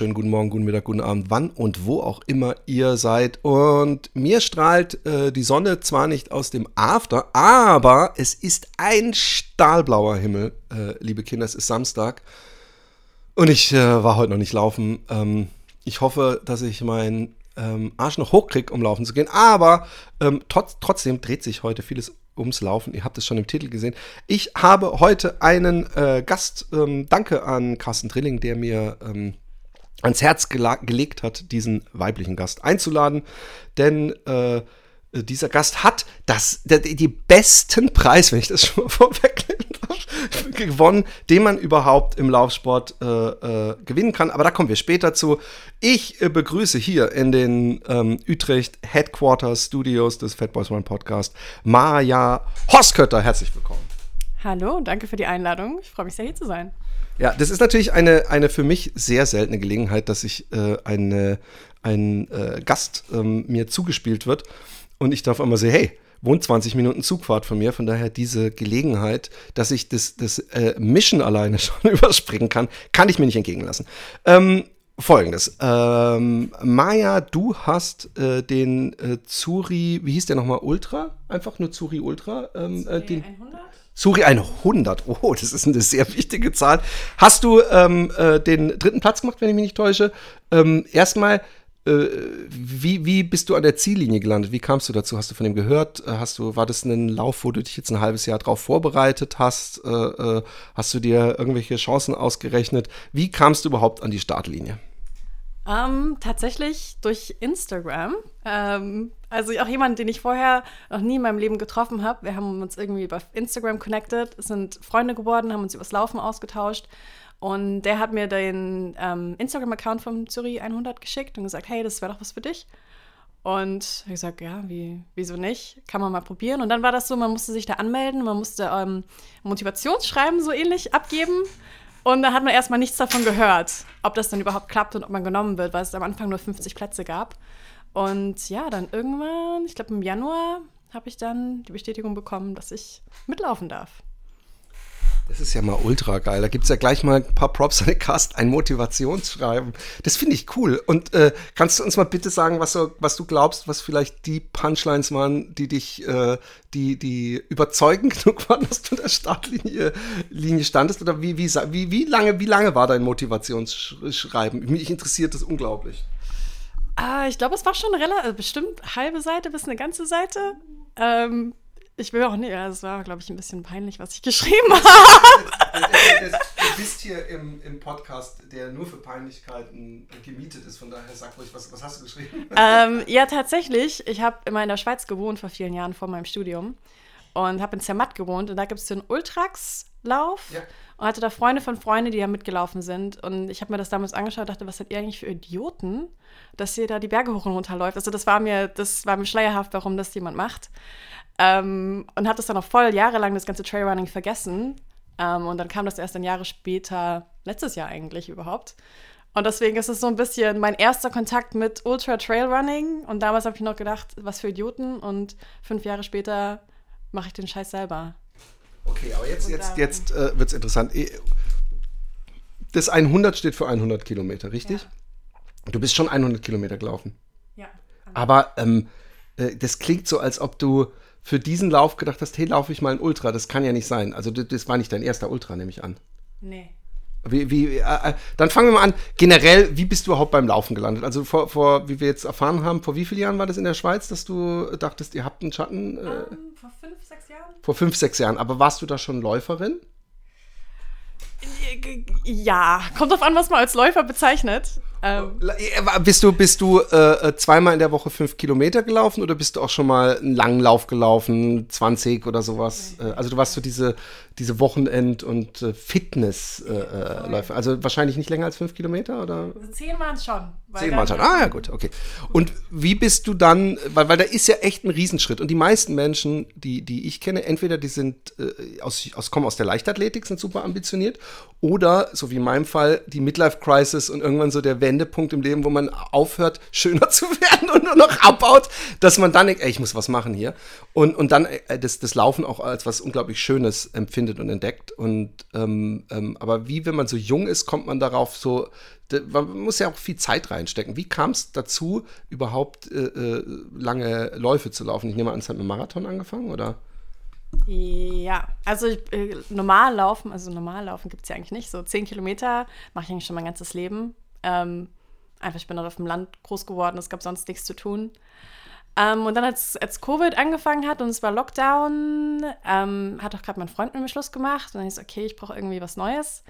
Wunderschönen guten Morgen, guten Mittag, guten Abend, wann und wo auch immer ihr seid. Und mir strahlt äh, die Sonne zwar nicht aus dem After, aber es ist ein stahlblauer Himmel, äh, liebe Kinder. Es ist Samstag und ich äh, war heute noch nicht laufen. Ähm, ich hoffe, dass ich meinen ähm, Arsch noch hochkriege, um laufen zu gehen. Aber ähm, trotz, trotzdem dreht sich heute vieles ums Laufen. Ihr habt es schon im Titel gesehen. Ich habe heute einen äh, Gast. Ähm, danke an Carsten Drilling, der mir ähm, ans Herz gelegt hat, diesen weiblichen Gast einzuladen. Denn äh, dieser Gast hat das, der, die besten Preis, wenn ich das schon mal vorwegnehmen darf, gewonnen, den man überhaupt im Laufsport äh, äh, gewinnen kann. Aber da kommen wir später zu. Ich äh, begrüße hier in den ähm, Utrecht Headquarters Studios des Fat Boys One Podcast Maja Hoskötter. Herzlich willkommen. Hallo, danke für die Einladung. Ich freue mich sehr, hier zu sein. Ja, das ist natürlich eine, eine für mich sehr seltene Gelegenheit, dass ich äh, eine, ein äh, Gast ähm, mir zugespielt wird und ich darf einmal sehen, hey, wohnt 20 Minuten Zugfahrt von mir, von daher diese Gelegenheit, dass ich das, das äh, Mission alleine schon überspringen kann, kann ich mir nicht entgegenlassen. Ähm, Folgendes. Ähm, Maja, du hast äh, den äh, Zuri, wie hieß der nochmal, Ultra? Einfach nur Zuri Ultra? Ähm, äh, den, 100? Zuri 100. Oh, das ist eine sehr wichtige Zahl. Hast du ähm, äh, den dritten Platz gemacht, wenn ich mich nicht täusche? Ähm, erstmal, äh, wie, wie bist du an der Ziellinie gelandet? Wie kamst du dazu? Hast du von dem gehört? Äh, hast du, war das ein Lauf, wo du dich jetzt ein halbes Jahr drauf vorbereitet hast? Äh, hast du dir irgendwelche Chancen ausgerechnet? Wie kamst du überhaupt an die Startlinie? Ähm, tatsächlich durch Instagram. Ähm, also auch jemand, den ich vorher noch nie in meinem Leben getroffen habe. Wir haben uns irgendwie über Instagram connected, sind Freunde geworden, haben uns übers Laufen ausgetauscht. Und der hat mir den ähm, Instagram-Account vom Zürich 100 geschickt und gesagt, hey, das wäre doch was für dich. Und ich gesagt, ja, wie, wieso nicht? Kann man mal probieren. Und dann war das so, man musste sich da anmelden, man musste ähm, Motivationsschreiben so ähnlich abgeben. Und da hat man erstmal nichts davon gehört, ob das dann überhaupt klappt und ob man genommen wird, weil es am Anfang nur 50 Plätze gab. Und ja, dann irgendwann, ich glaube im Januar, habe ich dann die Bestätigung bekommen, dass ich mitlaufen darf. Das ist ja mal ultra geil. Da gibt es ja gleich mal ein paar Props an den Cast, ein Motivationsschreiben. Das finde ich cool. Und äh, kannst du uns mal bitte sagen, was, so, was du glaubst, was vielleicht die Punchlines waren, die dich, äh, die, die überzeugend genug waren, dass du in der Startlinie Linie standest? Oder wie, wie, wie, wie, lange, wie lange war dein Motivationsschreiben? Mich interessiert das unglaublich. Ah, ich glaube, es war schon relativ, bestimmt halbe Seite bis eine ganze Seite. Ähm, ich will auch nicht, es war, glaube ich, ein bisschen peinlich, was ich geschrieben habe. Du bist hier im, im Podcast, der nur für Peinlichkeiten gemietet ist. Von daher sag ruhig, was, was hast du geschrieben? Ähm, ja, tatsächlich. Ich habe immer in der Schweiz gewohnt vor vielen Jahren vor meinem Studium und habe in Zermatt gewohnt. Und da gibt es den Ultrax-Lauf. Ja. Und hatte da Freunde von Freunden, die da mitgelaufen sind. Und ich habe mir das damals angeschaut und dachte, was seid ihr eigentlich für Idioten, dass ihr da die Berge hoch und runter läuft. Also das war mir, das war mir schleierhaft, warum das jemand macht. Ähm, und hat das dann auch voll jahrelang das ganze Trailrunning vergessen. Ähm, und dann kam das erst ein Jahre später, letztes Jahr eigentlich überhaupt. Und deswegen ist es so ein bisschen mein erster Kontakt mit Ultra Trailrunning. Und damals habe ich noch gedacht, was für Idioten. Und fünf Jahre später mache ich den Scheiß selber. Okay, aber jetzt, jetzt, jetzt äh, wird es interessant. Das 100 steht für 100 Kilometer, richtig? Ja. Du bist schon 100 Kilometer gelaufen. Ja. Aber ähm, äh, das klingt so, als ob du für diesen Lauf gedacht hast, hey, laufe ich mal ein Ultra? Das kann ja nicht sein. Also das war nicht dein erster Ultra, nehme ich an. Nee. Wie, wie, äh, äh, dann fangen wir mal an. Generell, wie bist du überhaupt beim Laufen gelandet? Also vor, vor, wie wir jetzt erfahren haben, vor wie vielen Jahren war das in der Schweiz, dass du dachtest, ihr habt einen Schatten? Äh, um, ähm, vor fünf, sechs Jahren. Vor fünf, sechs Jahren. Aber warst du da schon Läuferin? Ja, kommt drauf an, was man als Läufer bezeichnet. Ähm, äh, bist du, bist du äh, äh, zweimal in der Woche fünf Kilometer gelaufen oder bist du auch schon mal einen langen Lauf gelaufen, 20 oder sowas? Okay. Also du warst so diese, diese Wochenend- und äh, Fitnessläufe. Äh, also wahrscheinlich nicht länger als fünf Kilometer, oder? Also zehn waren es schon. Zehn waren schon. Ah ja, gut, okay. Und wie bist du dann, weil, weil da ist ja echt ein Riesenschritt. Und die meisten Menschen, die, die ich kenne, entweder die sind äh, aus, aus, kommen aus der Leichtathletik, sind super ambitioniert, oder, so wie in meinem Fall, die Midlife-Crisis und irgendwann so der Wendepunkt im Leben, wo man aufhört, schöner zu werden und nur noch abbaut, dass man dann denkt, ey, ich muss was machen hier. Und, und dann äh, das, das Laufen auch als was unglaublich Schönes empfindet und entdeckt. Und ähm, ähm, aber wie, wenn man so jung ist, kommt man darauf so, man muss ja auch viel Zeit reinstecken. Wie kam es dazu, überhaupt äh, äh, lange Läufe zu laufen? Ich nehme an, es hat mit Marathon angefangen, oder? Ja, also äh, normal laufen, also normal laufen gibt es ja eigentlich nicht. So zehn Kilometer mache ich eigentlich schon mein ganzes Leben. Ähm, einfach, ich bin auf dem Land groß geworden, es gab sonst nichts zu tun. Ähm, und dann, als, als Covid angefangen hat und es war Lockdown, ähm, hat auch gerade mein Freund mit mir Schluss gemacht. Und dann ist okay, ich brauche irgendwie was Neues.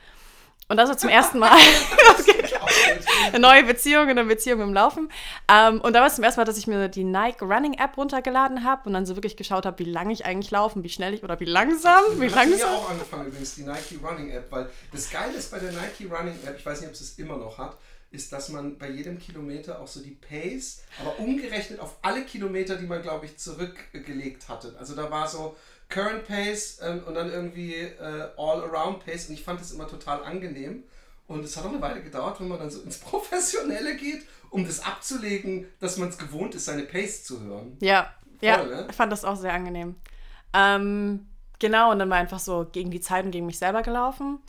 Und das war zum ersten Mal eine neue Beziehung, eine Beziehung im Laufen. Ähm, und da war es zum ersten Mal, dass ich mir die Nike Running App runtergeladen habe und dann so wirklich geschaut habe, wie lange ich eigentlich laufe, wie schnell ich oder wie langsam. Wie langsam. Ich habe auch angefangen übrigens, die Nike Running App, weil das Geile ist bei der Nike Running App, ich weiß nicht, ob es es immer noch hat, ist, dass man bei jedem Kilometer auch so die Pace, aber umgerechnet auf alle Kilometer, die man, glaube ich, zurückgelegt hatte. Also da war so Current Pace ähm, und dann irgendwie äh, All-Around Pace und ich fand das immer total angenehm. Und es hat auch eine Weile gedauert, wenn man dann so ins Professionelle geht, um das abzulegen, dass man es gewohnt ist, seine Pace zu hören. Ja, Voll, ja, ne? ich fand das auch sehr angenehm. Ähm, genau, und dann war einfach so gegen die Zeit und gegen mich selber gelaufen.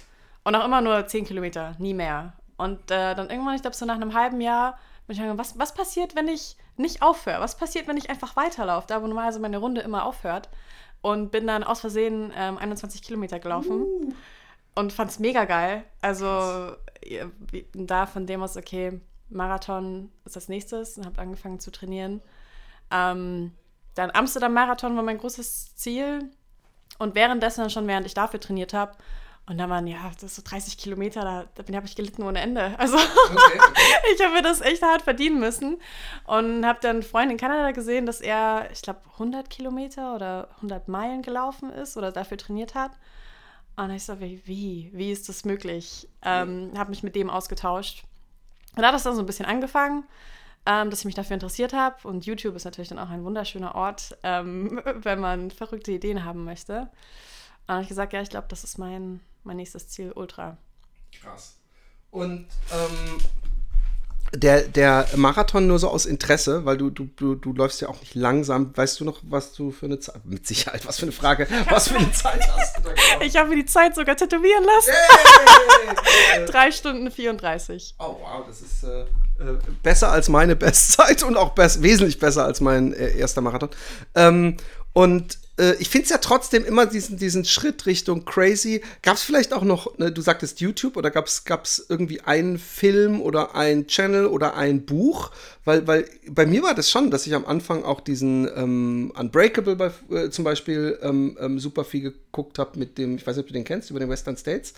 Und auch immer nur 10 Kilometer, nie mehr. Und äh, dann irgendwann, ich glaube, so nach einem halben Jahr, bin ich gedacht, was, was passiert, wenn ich nicht aufhöre? Was passiert, wenn ich einfach weiterlaufe, da wo normalerweise meine Runde immer aufhört? Und bin dann aus Versehen ähm, 21 Kilometer gelaufen uh. und fand es mega geil. Also da von dem aus, okay, Marathon ist das nächstes und habe angefangen zu trainieren. Ähm, dann Amsterdam-Marathon war mein großes Ziel. Und währenddessen schon, während ich dafür trainiert habe, und dann waren, ja, das ist so 30 Kilometer, da, da habe ich gelitten ohne Ende. Also okay, okay. ich habe mir das echt hart verdienen müssen. Und habe dann einen Freund in Kanada gesehen, dass er, ich glaube, 100 Kilometer oder 100 Meilen gelaufen ist oder dafür trainiert hat. Und ich so, wie, wie, wie ist das möglich? Ähm, habe mich mit dem ausgetauscht. Und da hat es dann so ein bisschen angefangen, ähm, dass ich mich dafür interessiert habe. Und YouTube ist natürlich dann auch ein wunderschöner Ort, ähm, wenn man verrückte Ideen haben möchte. Und dann habe ich gesagt, ja, ich glaube, das ist mein, mein nächstes Ziel, Ultra. Krass. Und ähm, der, der Marathon nur so aus Interesse, weil du, du, du, du läufst ja auch nicht langsam. Weißt du noch, was du für eine Zeit, mit Sicherheit, was für eine Frage, was für eine Zeit hast du da gemacht? Ich habe mir die Zeit sogar tätowieren lassen. Hey! Drei Stunden 34. Oh wow, das ist äh, äh, besser als meine Bestzeit und auch best, wesentlich besser als mein äh, erster Marathon. Ähm, und äh, ich finde es ja trotzdem immer diesen, diesen Schritt Richtung crazy. Gab es vielleicht auch noch, ne, du sagtest YouTube, oder gab es irgendwie einen Film oder ein Channel oder ein Buch? Weil, weil bei mir war das schon, dass ich am Anfang auch diesen ähm, Unbreakable bei, äh, zum Beispiel ähm, ähm, super viel geguckt habe mit dem, ich weiß nicht, ob du den kennst, über den Western States,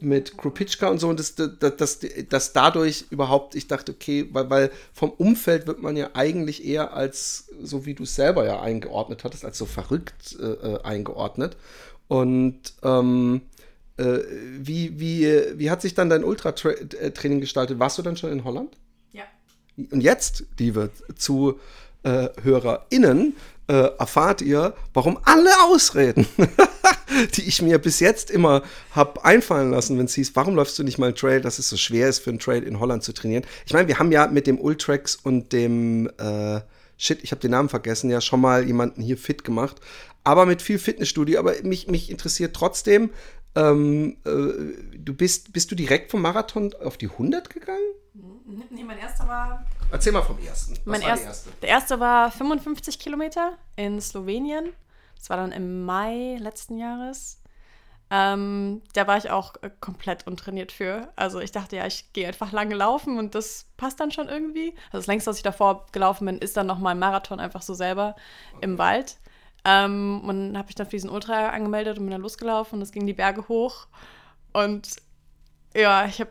mhm. mit Krupitschka und so. Und das, das, das, das dadurch überhaupt, ich dachte, okay, weil, weil vom Umfeld wird man ja eigentlich eher als, so wie du es selber ja eingeordnet hattest, als so verrückt äh, äh, eingeordnet. Und ähm, äh, wie, wie, wie hat sich dann dein Ultratraining gestaltet? Warst du dann schon in Holland? Ja. Und jetzt, liebe ZuhörerInnen, äh, erfahrt ihr, warum alle Ausreden, die ich mir bis jetzt immer habe einfallen lassen, wenn es hieß, warum läufst du nicht mal einen Trail, dass es so schwer ist, für einen Trail in Holland zu trainieren. Ich meine, wir haben ja mit dem Ultrax und dem äh, Shit, ich habe den Namen vergessen, ja schon mal jemanden hier fit gemacht aber mit viel Fitnessstudio. Aber mich, mich interessiert trotzdem, ähm, äh, du bist, bist du direkt vom Marathon auf die 100 gegangen? Nee, mein erster war. Erzähl mal vom ersten. Was mein erst, erste? Der erste war 55 Kilometer in Slowenien. Das war dann im Mai letzten Jahres. Ähm, da war ich auch äh, komplett untrainiert für. Also ich dachte ja, ich gehe einfach lange laufen und das passt dann schon irgendwie. Also das längste, was ich davor gelaufen bin, ist dann nochmal ein Marathon einfach so selber okay. im Wald. Ähm, und dann habe ich dann für diesen Ultra angemeldet und bin dann losgelaufen und es ging die Berge hoch. Und ja, ich habe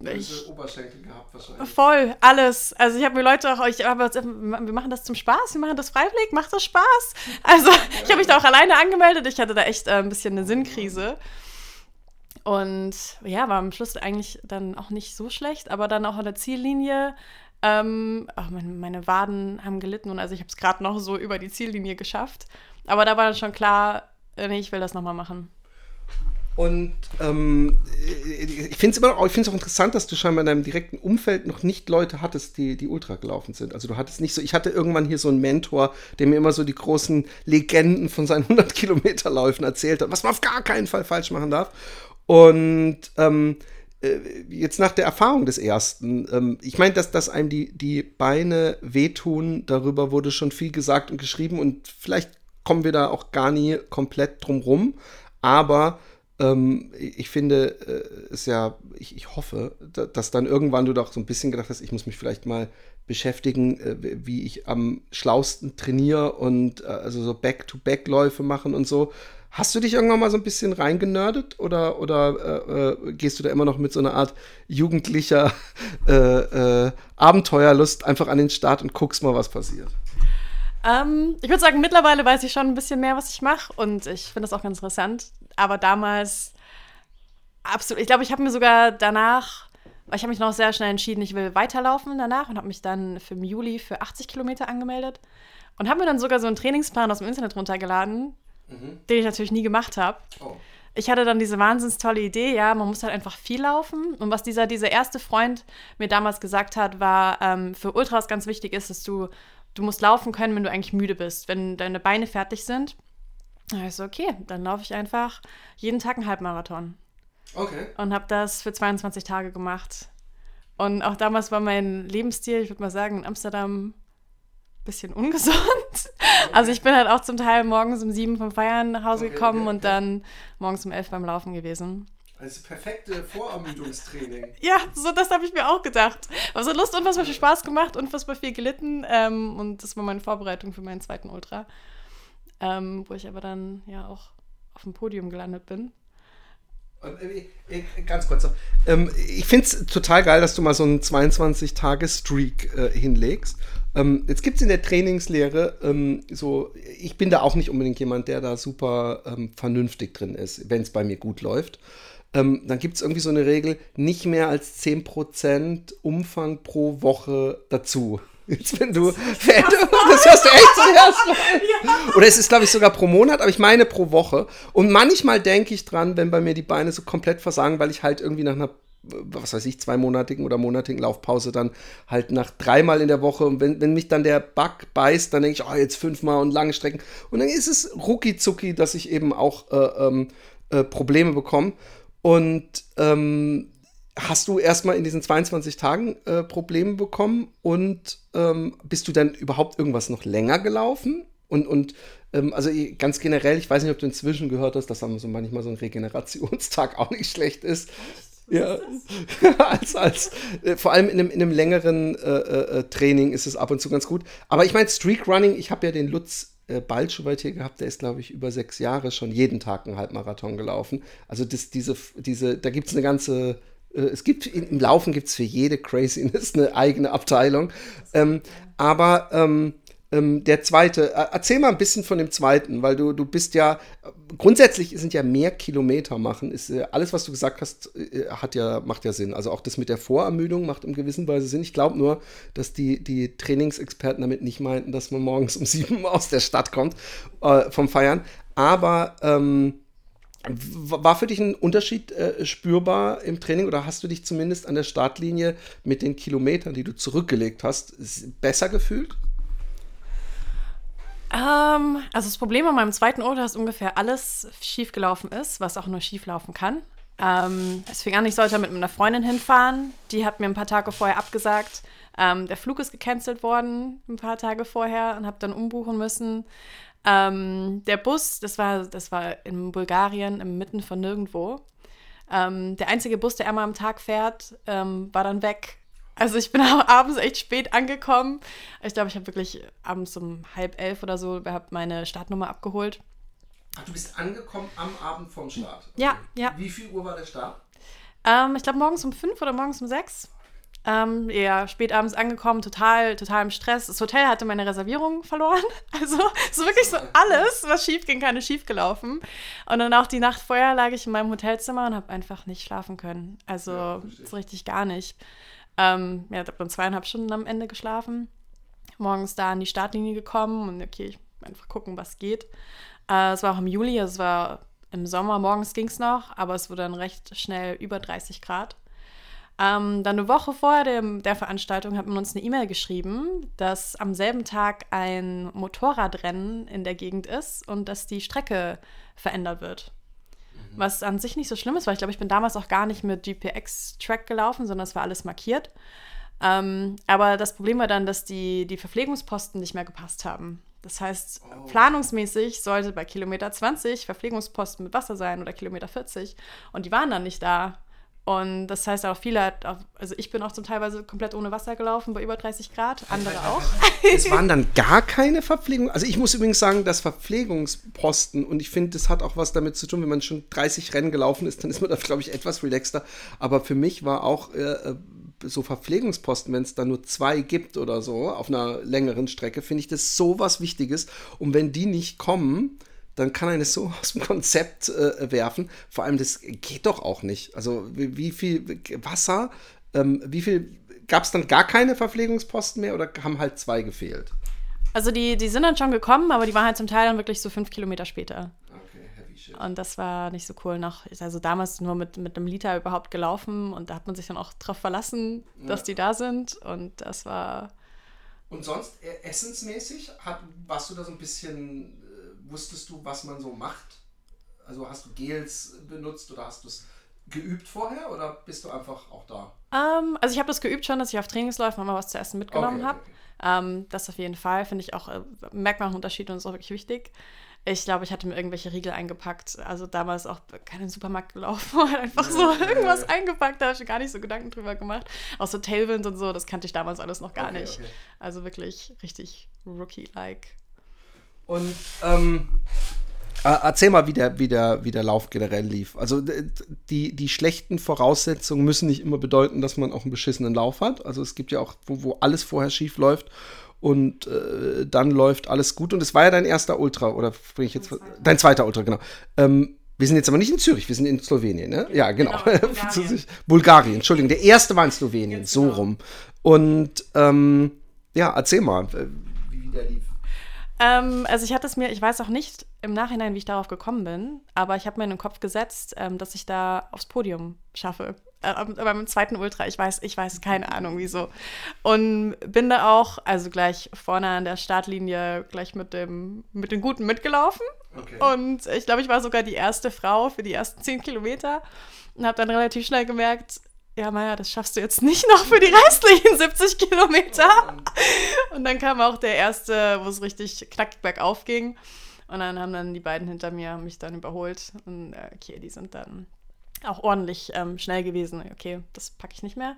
ich, Oberschenkel gehabt wahrscheinlich. Voll, alles. Also ich habe mir Leute auch, ich habe wir machen das zum Spaß, wir machen das freiwillig, macht das Spaß? Also ich habe mich da auch alleine angemeldet, ich hatte da echt äh, ein bisschen eine Sinnkrise. Und ja, war am Schluss eigentlich dann auch nicht so schlecht, aber dann auch an der Ziellinie, ähm, oh, meine, meine Waden haben gelitten und also ich habe es gerade noch so über die Ziellinie geschafft. Aber da war dann schon klar, äh, nee, ich will das nochmal machen. Und ähm, ich finde es immer auch interessant, dass du scheinbar in deinem direkten Umfeld noch nicht Leute hattest, die, die Ultra gelaufen sind. Also du hattest nicht so, ich hatte irgendwann hier so einen Mentor, der mir immer so die großen Legenden von seinen 100 Kilometer Läufen erzählt hat, was man auf gar keinen Fall falsch machen darf. Und ähm, äh, jetzt nach der Erfahrung des ersten, ähm, ich meine, dass, dass einem die, die Beine wehtun, darüber wurde schon viel gesagt und geschrieben und vielleicht kommen wir da auch gar nie komplett drum rum. Aber ähm, ich finde es äh, ja, ich, ich hoffe, da, dass dann irgendwann du doch so ein bisschen gedacht hast, ich muss mich vielleicht mal beschäftigen, äh, wie ich am schlausten trainiere und äh, also so Back-to-Back-Läufe machen und so. Hast du dich irgendwann mal so ein bisschen reingenördet oder, oder äh, äh gehst du da immer noch mit so einer Art jugendlicher äh, Abenteuerlust einfach an den Start und guckst mal, was passiert? Ähm, ich würde sagen, mittlerweile weiß ich schon ein bisschen mehr, was ich mache und ich finde das auch ganz interessant. Aber damals absolut. Ich glaube, ich habe mir sogar danach, ich habe mich noch sehr schnell entschieden, ich will weiterlaufen danach und habe mich dann für im Juli für 80 Kilometer angemeldet und habe mir dann sogar so einen Trainingsplan aus dem Internet runtergeladen, mhm. den ich natürlich nie gemacht habe. Oh. Ich hatte dann diese wahnsinnig tolle Idee, ja, man muss halt einfach viel laufen. Und was dieser, dieser erste Freund mir damals gesagt hat, war, ähm, für Ultras ganz wichtig ist, dass du du musst laufen können, wenn du eigentlich müde bist, wenn deine Beine fertig sind. Da ich so, okay, dann laufe ich einfach jeden Tag einen Halbmarathon. Okay. Und habe das für 22 Tage gemacht. Und auch damals war mein Lebensstil, ich würde mal sagen, in Amsterdam bisschen ungesund. Okay. Also ich bin halt auch zum Teil morgens um sieben vom Feiern nach Hause okay, gekommen okay, und dann morgens um elf beim Laufen gewesen. Also perfekte Vorermüdungstraining. ja, so das habe ich mir auch gedacht. Aber so Lust, unfassbar viel Spaß gemacht, unfassbar viel gelitten. Ähm, und das war meine Vorbereitung für meinen zweiten Ultra. Ähm, wo ich aber dann ja auch auf dem Podium gelandet bin. Äh, äh, ganz kurz. Ähm, ich finde es total geil, dass du mal so einen 22-Tage-Streak äh, hinlegst. Ähm, jetzt gibt es in der Trainingslehre ähm, so, ich bin da auch nicht unbedingt jemand, der da super ähm, vernünftig drin ist, wenn es bei mir gut läuft ähm, dann gibt es irgendwie so eine Regel, nicht mehr als 10% Umfang pro Woche dazu. Jetzt, wenn du, du das hörst du echt zuerst ja. Oder es ist, glaube ich, sogar pro Monat, aber ich meine pro Woche. Und manchmal denke ich dran, wenn bei mir die Beine so komplett versagen, weil ich halt irgendwie nach einer, was weiß ich, zweimonatigen oder monatigen Laufpause dann halt nach dreimal in der Woche und wenn, wenn mich dann der Bug beißt, dann denke ich, oh, jetzt fünfmal und lange Strecken. Und dann ist es rucki zucki, dass ich eben auch äh, ähm, äh, Probleme bekomme. Und ähm, hast du erstmal in diesen 22 Tagen äh, Probleme bekommen und ähm, bist du dann überhaupt irgendwas noch länger gelaufen? Und, und ähm, also ganz generell, ich weiß nicht, ob du inzwischen gehört hast, dass so manchmal so ein Regenerationstag auch nicht schlecht ist. Ja, als, als, äh, vor allem in einem, in einem längeren äh, äh, Training ist es ab und zu ganz gut. Aber ich meine, Streak Running, ich habe ja den Lutz äh, Balschowait hier gehabt, der ist, glaube ich, über sechs Jahre schon jeden Tag einen Halbmarathon gelaufen. Also das, diese, diese, da gibt es eine ganze, äh, es gibt im Laufen gibt es für jede Craziness eine eigene Abteilung. Ähm, aber ähm, ähm, der zweite, äh, erzähl mal ein bisschen von dem zweiten, weil du, du bist ja, grundsätzlich sind ja mehr Kilometer machen, ist äh, alles, was du gesagt hast, äh, hat ja, macht ja Sinn. Also auch das mit der Vorermüdung macht in gewisser Weise Sinn. Ich glaube nur, dass die, die Trainingsexperten damit nicht meinten, dass man morgens um sieben aus der Stadt kommt äh, vom Feiern. Aber ähm, war für dich ein Unterschied äh, spürbar im Training oder hast du dich zumindest an der Startlinie mit den Kilometern, die du zurückgelegt hast, besser gefühlt? Ähm, also das Problem an meinem zweiten Auto ist ungefähr alles schiefgelaufen ist, was auch nur schieflaufen kann. Ähm, es fing an, ich sollte mit einer Freundin hinfahren. Die hat mir ein paar Tage vorher abgesagt. Ähm, der Flug ist gecancelt worden ein paar Tage vorher und habe dann umbuchen müssen. Ähm, der Bus, das war, das war in Bulgarien, im Mitten von nirgendwo. Ähm, der einzige Bus, der einmal am Tag fährt, ähm, war dann weg. Also ich bin abends echt spät angekommen. Ich glaube, ich habe wirklich abends um halb elf oder so meine Startnummer abgeholt. Ach, du bist angekommen am Abend vom Start? Okay. Ja, ja. Wie viel Uhr war der Start? Ähm, ich glaube morgens um fünf oder morgens um sechs. Ähm, ja, spät abends angekommen, total, total im Stress. Das Hotel hatte meine Reservierung verloren. Also so wirklich so alles, was schief ging, kann, ist schief gelaufen. Und dann auch die Nacht vorher lag ich in meinem Hotelzimmer und habe einfach nicht schlafen können. Also ja, so richtig gar nicht. Ähm, ja, ich habe dann zweieinhalb Stunden am Ende geschlafen. Morgens da an die Startlinie gekommen und okay, ich einfach gucken, was geht. Äh, es war auch im Juli, es war im Sommer, morgens ging es noch, aber es wurde dann recht schnell über 30 Grad. Ähm, dann eine Woche vor dem, der Veranstaltung hat man uns eine E-Mail geschrieben, dass am selben Tag ein Motorradrennen in der Gegend ist und dass die Strecke verändert wird. Mhm. Was an sich nicht so schlimm ist, weil ich glaube, ich bin damals auch gar nicht mit GPX-Track gelaufen, sondern es war alles markiert. Ähm, aber das Problem war dann, dass die, die Verpflegungsposten nicht mehr gepasst haben. Das heißt, oh. planungsmäßig sollte bei Kilometer 20 Verpflegungsposten mit Wasser sein oder Kilometer 40 und die waren dann nicht da. Und das heißt auch viele, also ich bin auch zum Teilweise komplett ohne Wasser gelaufen bei über 30 Grad, andere auch. Es waren dann gar keine Verpflegung. Also ich muss übrigens sagen, dass Verpflegungsposten, und ich finde, das hat auch was damit zu tun, wenn man schon 30 Rennen gelaufen ist, dann ist man da, glaube ich, etwas relaxter. Aber für mich war auch äh, äh so Verpflegungsposten, wenn es da nur zwei gibt oder so auf einer längeren Strecke, finde ich das so was Wichtiges. Und wenn die nicht kommen, dann kann er es so aus dem Konzept äh, werfen. Vor allem, das geht doch auch nicht. Also, wie, wie viel Wasser, ähm, wie viel, gab es dann gar keine Verpflegungsposten mehr oder haben halt zwei gefehlt? Also, die, die sind dann schon gekommen, aber die waren halt zum Teil dann wirklich so fünf Kilometer später. Und das war nicht so cool. Noch, also damals nur mit, mit einem Liter überhaupt gelaufen und da hat man sich dann auch drauf verlassen, ja. dass die da sind. Und das war. Und sonst äh, essensmäßig, hat, warst du da so ein bisschen wusstest du, was man so macht? Also hast du Gels benutzt oder hast du es geübt vorher oder bist du einfach auch da? Um, ähm, also ich habe das geübt schon, dass ich auf Trainingsläufen mal was zu essen mitgenommen okay, habe. Okay, okay. ähm, das auf jeden Fall, finde ich auch, äh, merkt man einen Unterschied und ist auch wirklich wichtig. Ich glaube, ich hatte mir irgendwelche Riegel eingepackt. Also damals auch keinen Supermarkt gelaufen, einfach so irgendwas eingepackt. Da habe ich gar nicht so Gedanken drüber gemacht. Auch so Tailwind und so, das kannte ich damals alles noch gar nicht. Also wirklich richtig Rookie-like. Und ähm, erzähl mal, wie der, wie, der, wie der Lauf generell lief. Also die, die schlechten Voraussetzungen müssen nicht immer bedeuten, dass man auch einen beschissenen Lauf hat. Also es gibt ja auch, wo, wo alles vorher schief läuft und äh, dann läuft alles gut. Und es war ja dein erster Ultra, oder bringe ich jetzt. Zweiter. Dein zweiter Ultra, genau. Ähm, wir sind jetzt aber nicht in Zürich, wir sind in Slowenien, ne? Ja, genau. genau Bulgarien. Bulgarien, Entschuldigung. Der erste war in Slowenien, Jetzt so genau. rum. Und ähm, ja, erzähl mal, wie der lief. Ähm, also ich hatte es mir, ich weiß auch nicht im Nachhinein, wie ich darauf gekommen bin, aber ich habe mir in den Kopf gesetzt, ähm, dass ich da aufs Podium schaffe. Äh, beim zweiten Ultra, ich weiß, ich weiß keine Ahnung wieso. Und bin da auch, also gleich vorne an der Startlinie, gleich mit dem, mit den Guten mitgelaufen. Okay. Und ich glaube, ich war sogar die erste Frau für die ersten zehn Kilometer und habe dann relativ schnell gemerkt, ja, Maja, das schaffst du jetzt nicht noch für die restlichen 70 Kilometer. Und dann kam auch der erste, wo es richtig knackig bergauf ging. Und dann haben dann die beiden hinter mir mich dann überholt. Und äh, okay, die sind dann auch ordentlich ähm, schnell gewesen. Okay, das packe ich nicht mehr.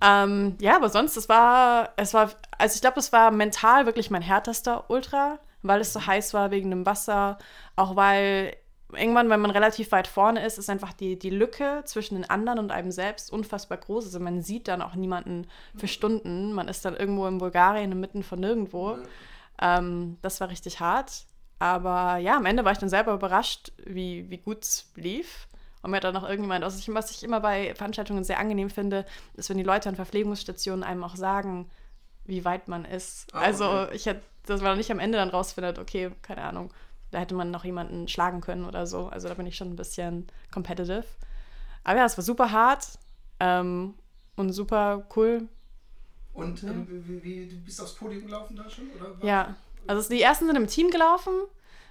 Ähm, ja, aber sonst, es war, es war, also ich glaube, es war mental wirklich mein härtester Ultra, weil es so heiß war wegen dem Wasser, auch weil irgendwann, wenn man relativ weit vorne ist, ist einfach die, die Lücke zwischen den anderen und einem selbst unfassbar groß. Also man sieht dann auch niemanden für Stunden. Man ist dann irgendwo in Bulgarien inmitten von nirgendwo. Ähm, das war richtig hart. Aber ja, am Ende war ich dann selber überrascht, wie, wie gut es lief. Und mir hat dann noch irgendjemand, also ich, was ich immer bei Veranstaltungen sehr angenehm finde, ist, wenn die Leute an Verpflegungsstationen einem auch sagen, wie weit man ist. Ah, also okay. ich hätte, dass man nicht am Ende dann rausfindet, okay, keine Ahnung, da hätte man noch jemanden schlagen können oder so. Also da bin ich schon ein bisschen competitive. Aber ja, es war super hart ähm, und super cool. Und ja. ähm, wie, wie, du bist aufs Podium gelaufen da schon? Oder ja, also die ersten sind im Team gelaufen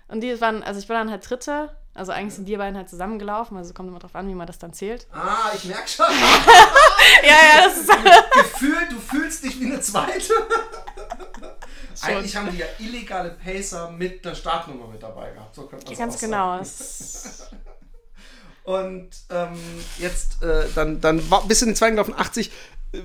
und die waren, also ich war dann halt Dritte. Also eigentlich sind die beiden halt zusammengelaufen, also kommt immer drauf an, wie man das dann zählt. Ah, ich merke schon. ja, ja, das ist. Gefühlt, du fühlst dich wie eine zweite. Schon. Eigentlich haben die ja illegale Pacer mit der Startnummer mit dabei gehabt. So könnte man Ganz genau. Und ähm, jetzt, äh, dann, dann war bis in den zweiten gelaufen, 80.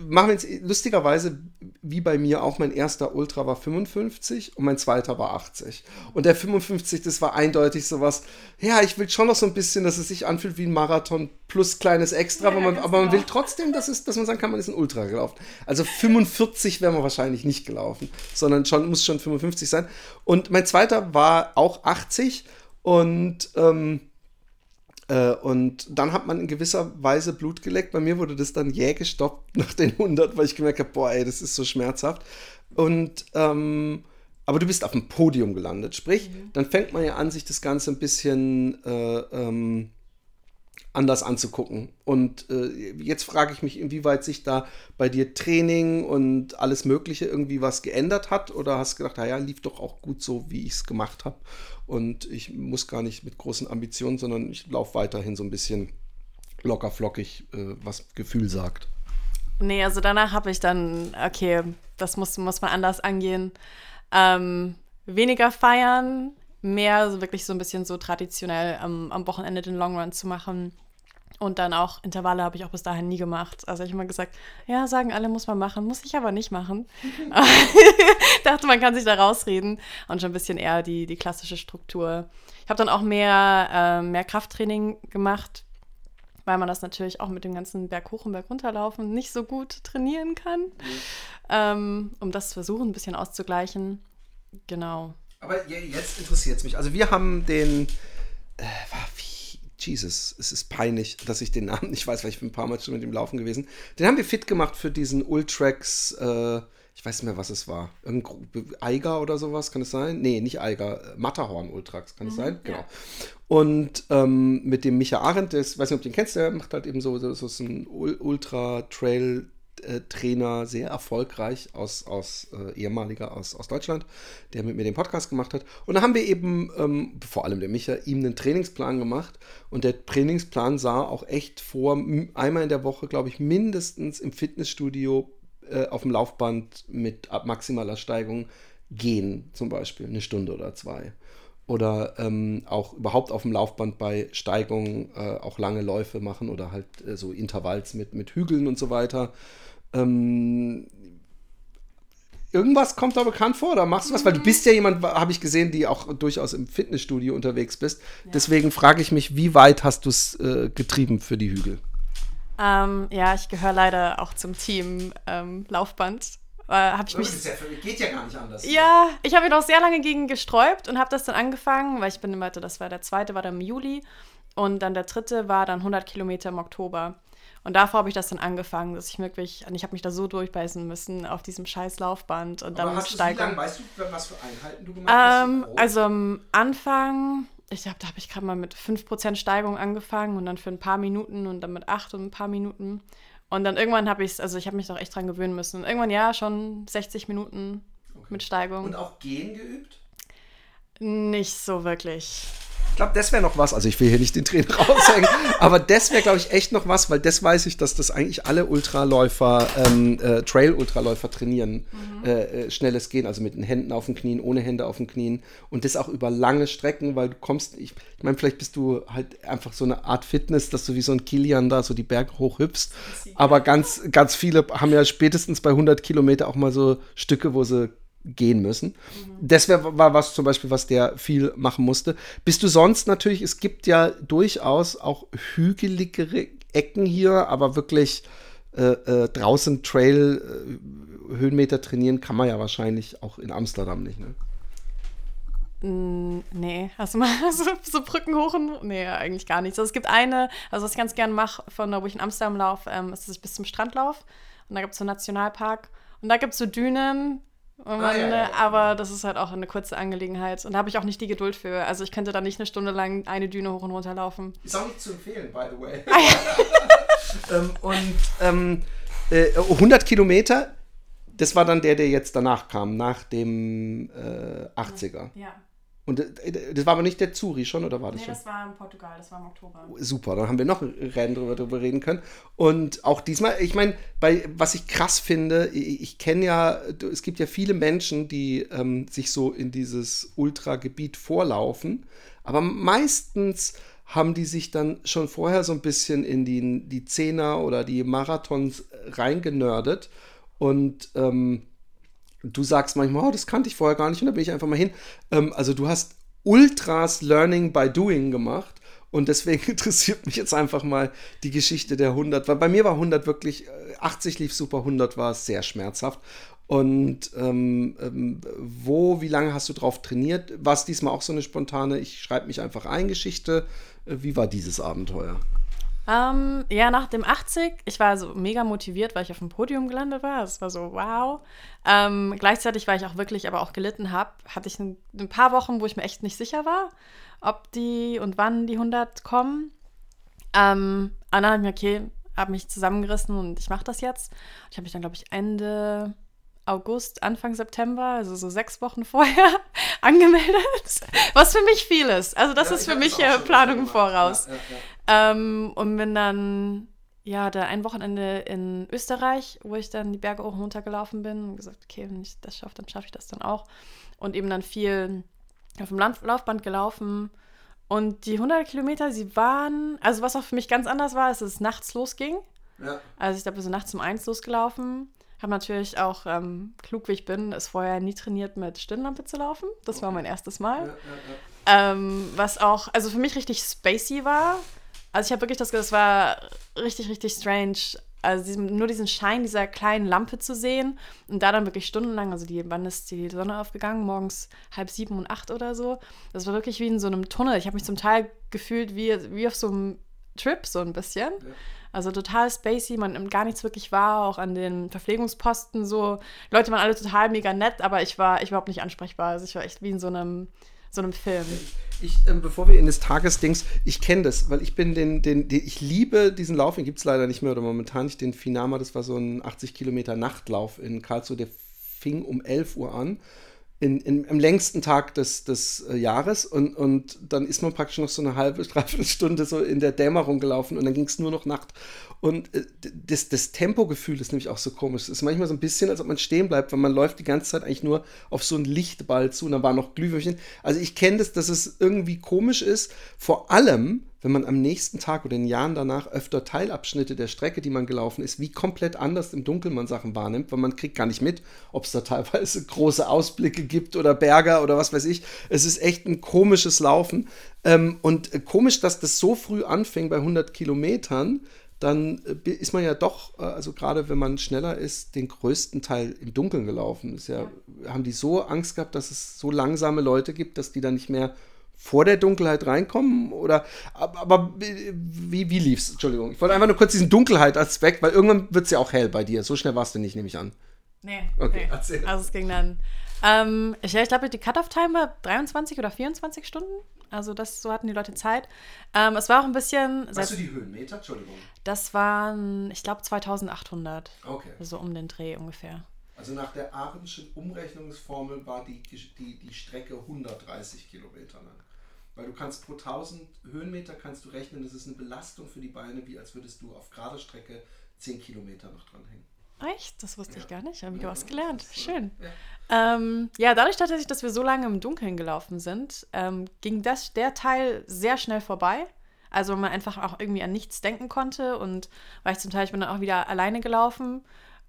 machen wir jetzt lustigerweise, wie bei mir auch, mein erster Ultra war 55 und mein zweiter war 80. Und der 55, das war eindeutig sowas, ja, ich will schon noch so ein bisschen, dass es sich anfühlt wie ein Marathon plus kleines Extra, ja, aber, man, aber man will genau. trotzdem, dass, es, dass man sagen kann, man ist ein Ultra gelaufen. Also 45 wäre man wahrscheinlich nicht gelaufen, sondern schon, muss schon 55 sein. Und mein zweiter war auch 80 und ähm, äh, und dann hat man in gewisser Weise Blut geleckt. Bei mir wurde das dann jäh gestoppt nach den 100, weil ich gemerkt habe, boah, ey, das ist so schmerzhaft. Und, ähm, aber du bist auf dem Podium gelandet. Sprich, mhm. dann fängt man ja an, sich das Ganze ein bisschen äh, ähm, anders anzugucken. Und äh, jetzt frage ich mich, inwieweit sich da bei dir Training und alles Mögliche irgendwie was geändert hat oder hast gedacht, naja, lief doch auch gut so, wie ich es gemacht habe und ich muss gar nicht mit großen Ambitionen, sondern ich laufe weiterhin so ein bisschen locker flockig, äh, was Gefühl sagt. Nee, also danach habe ich dann, okay, das muss, muss man anders angehen. Ähm, weniger feiern, mehr so wirklich so ein bisschen so traditionell am, am Wochenende den Long Run zu machen. Und dann auch Intervalle habe ich auch bis dahin nie gemacht. Also ich habe immer gesagt, ja, sagen alle, muss man machen, muss ich aber nicht machen. dachte, man kann sich da rausreden und schon ein bisschen eher die, die klassische Struktur. Ich habe dann auch mehr, äh, mehr Krafttraining gemacht, weil man das natürlich auch mit dem ganzen Berg hoch und Berg runterlaufen nicht so gut trainieren kann, mhm. ähm, um das zu versuchen, ein bisschen auszugleichen. Genau. Aber jetzt interessiert es mich. Also wir haben den, äh, wie Jesus, es ist peinlich, dass ich den Namen nicht weiß, weil ich bin ein paar Mal schon mit ihm laufen gewesen. Den haben wir fit gemacht für diesen Ultrax, äh, ich weiß nicht mehr, was es war. Eiger oder sowas, kann es sein? Nee, nicht Eiger, Matterhorn Ultrax, kann es mhm, sein? Genau. Und ähm, mit dem Micha Arendt, der weiß nicht, ob du den kennst, der macht halt eben so, so, so ein Ultra-Trail- äh, Trainer, sehr erfolgreich aus, aus äh, ehemaliger aus, aus Deutschland, der mit mir den Podcast gemacht hat. Und da haben wir eben, ähm, vor allem der Micha, ihm einen Trainingsplan gemacht. Und der Trainingsplan sah auch echt vor, einmal in der Woche, glaube ich, mindestens im Fitnessstudio äh, auf dem Laufband mit maximaler Steigung gehen, zum Beispiel, eine Stunde oder zwei oder ähm, auch überhaupt auf dem Laufband bei Steigungen äh, auch lange Läufe machen oder halt äh, so Intervalls mit, mit Hügeln und so weiter. Ähm, irgendwas kommt da bekannt vor oder machst du was? Weil du bist ja jemand, habe ich gesehen, die auch durchaus im Fitnessstudio unterwegs bist. Ja. Deswegen frage ich mich, wie weit hast du es äh, getrieben für die Hügel? Ähm, ja, ich gehöre leider auch zum Team ähm, Laufband. Äh, hab ich mich, ja, geht ja gar nicht anders. Ja, ich habe mich auch sehr lange gegen gesträubt und habe das dann angefangen, weil ich bin immer, das war der zweite, war dann im Juli und dann der dritte war dann 100 Kilometer im Oktober. Und davor habe ich das dann angefangen, dass ich wirklich, ich habe mich da so durchbeißen müssen auf diesem scheiß Laufband und dann hast Steigung. Wie lange, weißt du, was für Einheiten du gemacht hast? Ähm, also am Anfang, ich glaube, da habe ich gerade mal mit 5% Steigung angefangen und dann für ein paar Minuten und dann mit 8 und ein paar Minuten. Und dann irgendwann habe ich es, also ich habe mich doch echt dran gewöhnen müssen. Irgendwann ja, schon 60 Minuten okay. mit Steigung. Und auch gehen geübt? Nicht so wirklich. Ich glaube, das wäre noch was. Also ich will hier nicht den Trainer raushängen, aber das wäre, glaube ich, echt noch was, weil das weiß ich, dass das eigentlich alle Ultraläufer, ähm, äh, Trail-Ultraläufer trainieren. Mhm. Äh, äh, schnelles Gehen, also mit den Händen auf den Knien, ohne Hände auf den Knien. Und das auch über lange Strecken, weil du kommst, ich, ich meine, vielleicht bist du halt einfach so eine Art Fitness, dass du wie so ein Kilian da so die Berge hochhüpfst. Aber ganz, ganz viele haben ja spätestens bei 100 Kilometer auch mal so Stücke, wo sie gehen müssen. Mhm. Das wär, war was zum Beispiel, was der viel machen musste. Bist du sonst natürlich, es gibt ja durchaus auch hügeligere Ecken hier, aber wirklich äh, äh, draußen Trail, äh, Höhenmeter trainieren kann man ja wahrscheinlich auch in Amsterdam nicht, ne? Mm, nee, hast du mal so, so, Brücken hoch und. Nee, eigentlich gar nichts. Also es gibt eine, also was ich ganz gerne mache, von da, wo ich in Amsterdam laufe, ähm, ist, dass ich bis zum Strand laufe. Und da gibt es so einen Nationalpark. Und da gibt es so Dünen, man, ah, ja, ja, aber das ist halt auch eine kurze Angelegenheit. Und da habe ich auch nicht die Geduld für. Also ich könnte da nicht eine Stunde lang eine Düne hoch und runter laufen. Ist auch nicht zu empfehlen, by the way. Ah, ähm, und ähm, äh, 100 Kilometer, das war dann der, der jetzt danach kam, nach dem äh, 80er. Ja. Und äh, das war aber nicht der Zuri schon, oder war das nee, schon? Nee, das war in Portugal, das war im Oktober. Super, dann haben wir noch Rennen drüber, drüber reden können. Und auch diesmal, ich meine, bei was ich krass finde, ich, ich kenne ja, es gibt ja viele Menschen, die ähm, sich so in dieses Ultragebiet vorlaufen, aber meistens haben die sich dann schon vorher so ein bisschen in die, die Zehner oder die Marathons reingenördet. Und ähm, du sagst manchmal, oh, das kannte ich vorher gar nicht und da bin ich einfach mal hin. Ähm, also du hast Ultras Learning by Doing gemacht. Und deswegen interessiert mich jetzt einfach mal die Geschichte der 100. Weil bei mir war 100 wirklich, 80 äh, lief super, 100 war sehr schmerzhaft. Und ähm, ähm, wo, wie lange hast du drauf trainiert? War es diesmal auch so eine spontane, ich schreibe mich einfach ein Geschichte? Äh, wie war dieses Abenteuer? Ähm, ja, nach dem 80, ich war so mega motiviert, weil ich auf dem Podium gelandet war. Es war so, wow. Ähm, gleichzeitig, weil ich auch wirklich aber auch gelitten habe, hatte ich ein, ein, paar Wochen, wo ich mir echt nicht sicher war, ob die und wann die 100 kommen. Ähm, und dann habe ich mir, okay, habe mich zusammengerissen und ich mache das jetzt. Ich habe mich dann, glaube ich, Ende August, Anfang September, also so sechs Wochen vorher, angemeldet. Was für mich viel ist. Also das ja, ist für mich Planung im Voraus. Ja, ja, ähm, und bin dann, ja, da ein Wochenende in Österreich, wo ich dann die Berge hoch und runter gelaufen bin und gesagt, okay, wenn ich das schaffe, dann schaffe ich das dann auch. Und eben dann viel auf dem Laufband gelaufen. Und die 100 Kilometer, sie waren, also was auch für mich ganz anders war, ist, dass es nachts losging. Ja. Also ich glaube, wir sind nachts um eins losgelaufen. Habe natürlich auch, ähm, klug wie ich bin, es vorher nie trainiert, mit Stirnlampe zu laufen. Das okay. war mein erstes Mal. Ja, ja, ja. Ähm, was auch, also für mich richtig spacey war. Also ich habe wirklich das, das war richtig, richtig strange. Also diesen, nur diesen Schein dieser kleinen Lampe zu sehen und da dann wirklich stundenlang, also die, wann ist die Sonne aufgegangen? Morgens halb sieben und acht oder so. Das war wirklich wie in so einem Tunnel. Ich habe mich zum Teil gefühlt wie, wie auf so einem Trip, so ein bisschen. Ja. Also total spacey, man nimmt gar nichts wirklich wahr, auch an den Verpflegungsposten so. Leute waren alle total mega nett, aber ich war, ich überhaupt nicht ansprechbar. Also ich war echt wie in so einem, so einem Film. Ich, äh, bevor wir in das Tagesdings, ich kenne das, weil ich bin den, den, den, ich liebe diesen Lauf, den gibt es leider nicht mehr oder momentan nicht, den Finama, das war so ein 80 Kilometer Nachtlauf in Karlsruhe, der fing um 11 Uhr an in, in, im längsten Tag des, des äh, Jahres und, und dann ist man praktisch noch so eine halbe, dreiviertel Stunde so in der Dämmerung gelaufen und dann ging es nur noch Nacht. Und äh, das, das Tempogefühl ist nämlich auch so komisch. Es ist manchmal so ein bisschen, als ob man stehen bleibt, weil man läuft die ganze Zeit eigentlich nur auf so einen Lichtball zu und dann war noch Glühwürmchen. Also ich kenne das, dass es irgendwie komisch ist, vor allem, wenn man am nächsten Tag oder in den Jahren danach öfter Teilabschnitte der Strecke, die man gelaufen ist, wie komplett anders im Dunkeln man Sachen wahrnimmt, weil man kriegt gar nicht mit, ob es da teilweise große Ausblicke gibt oder Berge oder was weiß ich. Es ist echt ein komisches Laufen. Ähm, und äh, komisch, dass das so früh anfing bei 100 Kilometern, dann äh, ist man ja doch, äh, also gerade wenn man schneller ist, den größten Teil im Dunkeln gelaufen. Ist ja, haben die so Angst gehabt, dass es so langsame Leute gibt, dass die dann nicht mehr vor der Dunkelheit reinkommen? Oder aber, wie, wie lief's? Entschuldigung. Ich wollte einfach nur kurz diesen Dunkelheit-Aspekt, weil irgendwann wird es ja auch hell bei dir. So schnell warst du nicht, nehme ich an. Nee. Okay, nee. erzähl. Also es ging dann. Ähm, ich, ich glaube, die Cut-Off-Time war 23 oder 24 Stunden. Also das, so hatten die Leute Zeit. Ähm, es war auch ein bisschen. Weißt du die Höhenmeter? Entschuldigung. Das waren, ich glaube, 2800. Okay. So um den Dreh ungefähr. Also nach der Ahrenschen Umrechnungsformel war die, die, die Strecke 130 Kilometer lang. Weil du kannst pro 1000 Höhenmeter kannst du rechnen, das ist eine Belastung für die Beine, wie als würdest du auf gerader Strecke 10 Kilometer noch dranhängen. Echt? Das wusste ja. ich gar nicht. Habe ich ja, was gelernt. Schön. Ja. Ähm, ja. dadurch tatsächlich, dass wir so lange im Dunkeln gelaufen sind, ähm, ging das, der Teil sehr schnell vorbei. Also man einfach auch irgendwie an nichts denken konnte und weil ich zum Teil, ich bin dann auch wieder alleine gelaufen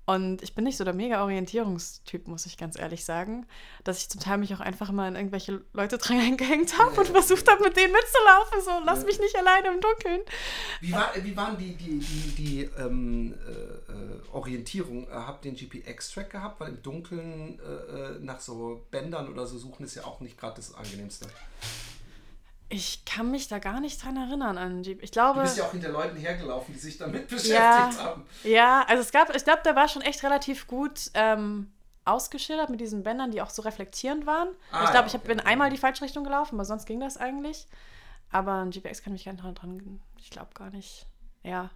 und ich bin nicht so der mega Orientierungstyp, muss ich ganz ehrlich sagen, dass ich zum Teil mich auch einfach mal in irgendwelche Leute dran eingehängt habe ja, und versucht habe, mit denen mitzulaufen. So, lass ja. mich nicht alleine im Dunkeln. Wie, war, wie waren die, die, die, die ähm, äh, äh Orientierung? Äh, habt ihr den GPX-Track gehabt? Weil im Dunkeln äh, äh, nach so Bändern oder so suchen ist ja auch nicht gerade das angenehmste. Ich kann mich da gar nicht dran erinnern an Jeep. Ich glaube. Du bist ja auch hinter Leuten hergelaufen, die sich damit beschäftigt ja, haben. Ja, also es gab, ich glaube, der war schon echt relativ gut ähm, ausgeschildert mit diesen Bändern, die auch so reflektierend waren. Ah, ich glaube, ja, ich okay. bin einmal die falsche Richtung gelaufen, aber sonst ging das eigentlich. Aber ein GPX kann mich gar nicht dran. Ich glaube gar nicht. Ja.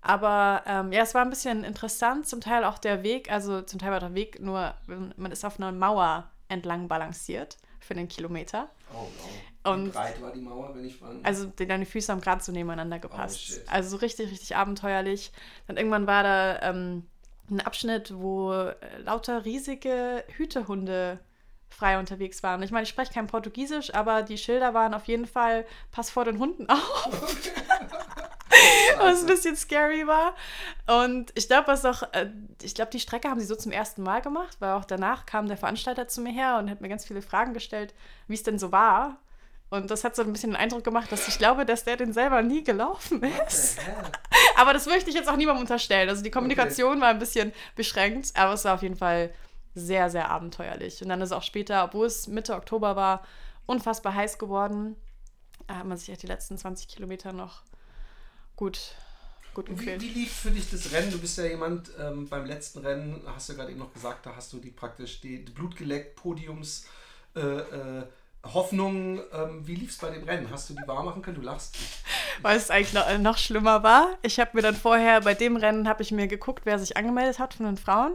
Aber ähm, ja, es war ein bisschen interessant. Zum Teil auch der Weg, also zum Teil war der Weg nur, man ist auf einer Mauer entlang balanciert für einen Kilometer. Oh, wow. Und Wie breit war die Mauer, wenn ich fragen Also deine Füße haben gerade so nebeneinander gepasst. Oh, also so richtig, richtig abenteuerlich. Dann irgendwann war da ähm, ein Abschnitt, wo äh, lauter riesige Hütehunde frei unterwegs waren. Ich meine, ich spreche kein Portugiesisch, aber die Schilder waren auf jeden Fall Pass vor den Hunden auf. was ein bisschen scary war. Und ich glaube, was auch, äh, ich glaube, die Strecke haben sie so zum ersten Mal gemacht, weil auch danach kam der Veranstalter zu mir her und hat mir ganz viele Fragen gestellt, wie es denn so war. Und das hat so ein bisschen den Eindruck gemacht, dass ich glaube, dass der den selber nie gelaufen ist. aber das möchte ich jetzt auch niemandem unterstellen. Also die Kommunikation okay. war ein bisschen beschränkt, aber es war auf jeden Fall sehr, sehr abenteuerlich. Und dann ist auch später, obwohl es Mitte Oktober war, unfassbar heiß geworden. Da hat man sich ja die letzten 20 Kilometer noch gut, gut gefühlt. Wie, wie lief für dich das Rennen? Du bist ja jemand, ähm, beim letzten Rennen, hast du ja gerade eben noch gesagt, da hast du die praktisch die, die blutgeleckt Podiums äh, äh, Hoffnungen. Ähm, wie lief es bei dem Rennen? Hast du die wahr machen können? Du lachst. Weil es eigentlich noch, äh, noch schlimmer war. Ich habe mir dann vorher, bei dem Rennen habe ich mir geguckt, wer sich angemeldet hat von den Frauen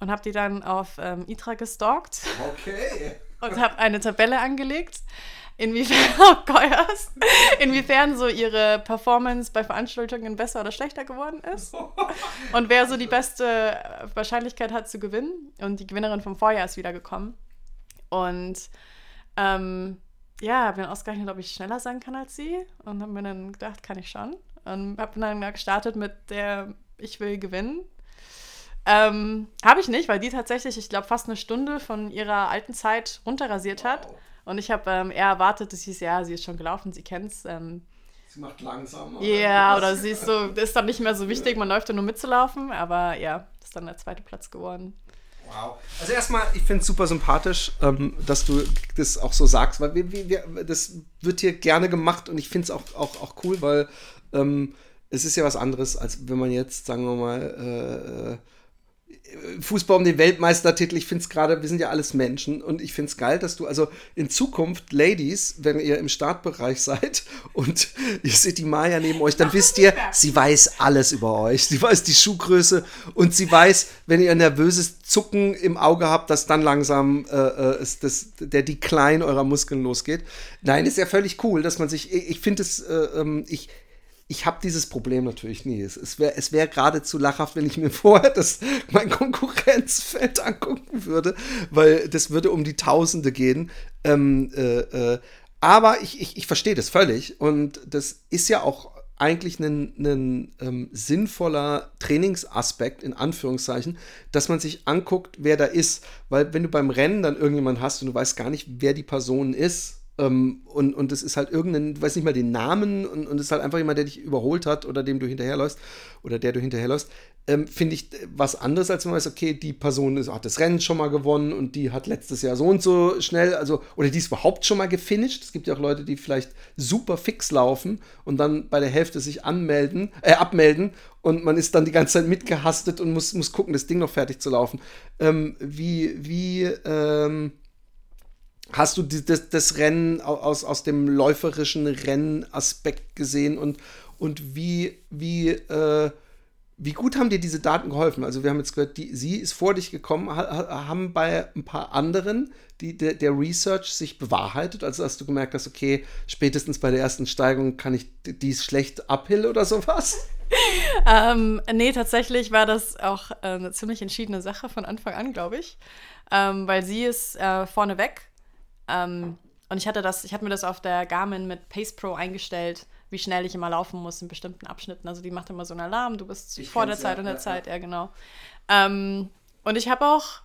und habe die dann auf ähm, ITRA gestalkt. Okay. und habe eine Tabelle angelegt inwiefern, oh Geuers, inwiefern so ihre Performance bei Veranstaltungen besser oder schlechter geworden ist und wer so die beste Wahrscheinlichkeit hat zu gewinnen. Und die Gewinnerin vom Vorjahr ist wiedergekommen. Und ähm, ja, habe mir ausgerechnet, ob ich schneller sein kann als sie und habe mir dann gedacht, kann ich schon. Und habe dann gestartet mit der Ich will gewinnen. Ähm, habe ich nicht, weil die tatsächlich, ich glaube, fast eine Stunde von ihrer alten Zeit runterrasiert hat. Und ich habe ähm, eher erwartet, dass sie ist, ja, sie ist schon gelaufen, sie kennt es. Ähm, sie macht langsam. Ja, yeah, oder sie ist so, ist dann nicht mehr so wichtig, man läuft ja nur mitzulaufen, aber ja, das ist dann der zweite Platz geworden. Wow. Also erstmal, ich finde es super sympathisch, ähm, dass du das auch so sagst, weil wir, wir, wir, das wird hier gerne gemacht und ich finde es auch, auch, auch cool, weil ähm, es ist ja was anderes, als wenn man jetzt, sagen wir mal, äh, äh Fußball um den Weltmeistertitel. Ich finde es gerade, wir sind ja alles Menschen und ich finde es geil, dass du also in Zukunft, Ladies, wenn ihr im Startbereich seid und ihr seht die Maya neben euch, dann wisst ihr, sie weiß alles über euch. Sie weiß die Schuhgröße und sie weiß, wenn ihr ein nervöses Zucken im Auge habt, dass dann langsam äh, äh ist das, der Decline eurer Muskeln losgeht. Nein, ist ja völlig cool, dass man sich, ich, ich finde es, äh, ähm, ich, ich habe dieses Problem natürlich nie. Es wäre es wär geradezu lachhaft, wenn ich mir vorher das, mein Konkurrenzfeld angucken würde, weil das würde um die Tausende gehen. Ähm, äh, äh, aber ich, ich, ich verstehe das völlig und das ist ja auch eigentlich ein, ähm, sinnvoller Trainingsaspekt, in Anführungszeichen, dass man sich anguckt, wer da ist. Weil wenn du beim Rennen dann irgendjemand hast und du weißt gar nicht, wer die Person ist, ähm, und, und es ist halt irgendein, du weißt nicht mal den Namen und, und es ist halt einfach jemand, der dich überholt hat oder dem du hinterherläufst oder der du hinterherläufst, ähm, finde ich was anderes, als wenn man weiß, okay, die Person ist, hat das Rennen schon mal gewonnen und die hat letztes Jahr so und so schnell, also, oder die ist überhaupt schon mal gefinisht. Es gibt ja auch Leute, die vielleicht super fix laufen und dann bei der Hälfte sich anmelden, äh, abmelden und man ist dann die ganze Zeit mitgehastet und muss, muss gucken, das Ding noch fertig zu laufen. Ähm, wie, wie, ähm, Hast du die, das, das, Rennen aus, aus dem läuferischen Rennaspekt gesehen und, und wie, wie, äh, wie gut haben dir diese Daten geholfen? Also wir haben jetzt gehört, die, sie ist vor dich gekommen, ha, haben bei ein paar anderen die, der, der, Research sich bewahrheitet, also dass du gemerkt hast, okay, spätestens bei der ersten Steigung kann ich dies schlecht uphill oder sowas? ähm, nee, tatsächlich war das auch äh, eine ziemlich entschiedene Sache von Anfang an, glaube ich. Ähm, weil sie ist äh, vorne ähm, und ich hatte das, ich hatte mir das auf der Garmin mit Pace Pro eingestellt, wie schnell ich immer laufen muss in bestimmten Abschnitten. Also die macht immer so einen Alarm, du bist ich vor der Zeit ja, und der ja, Zeit, ja, genau. Ähm, und ich habe auch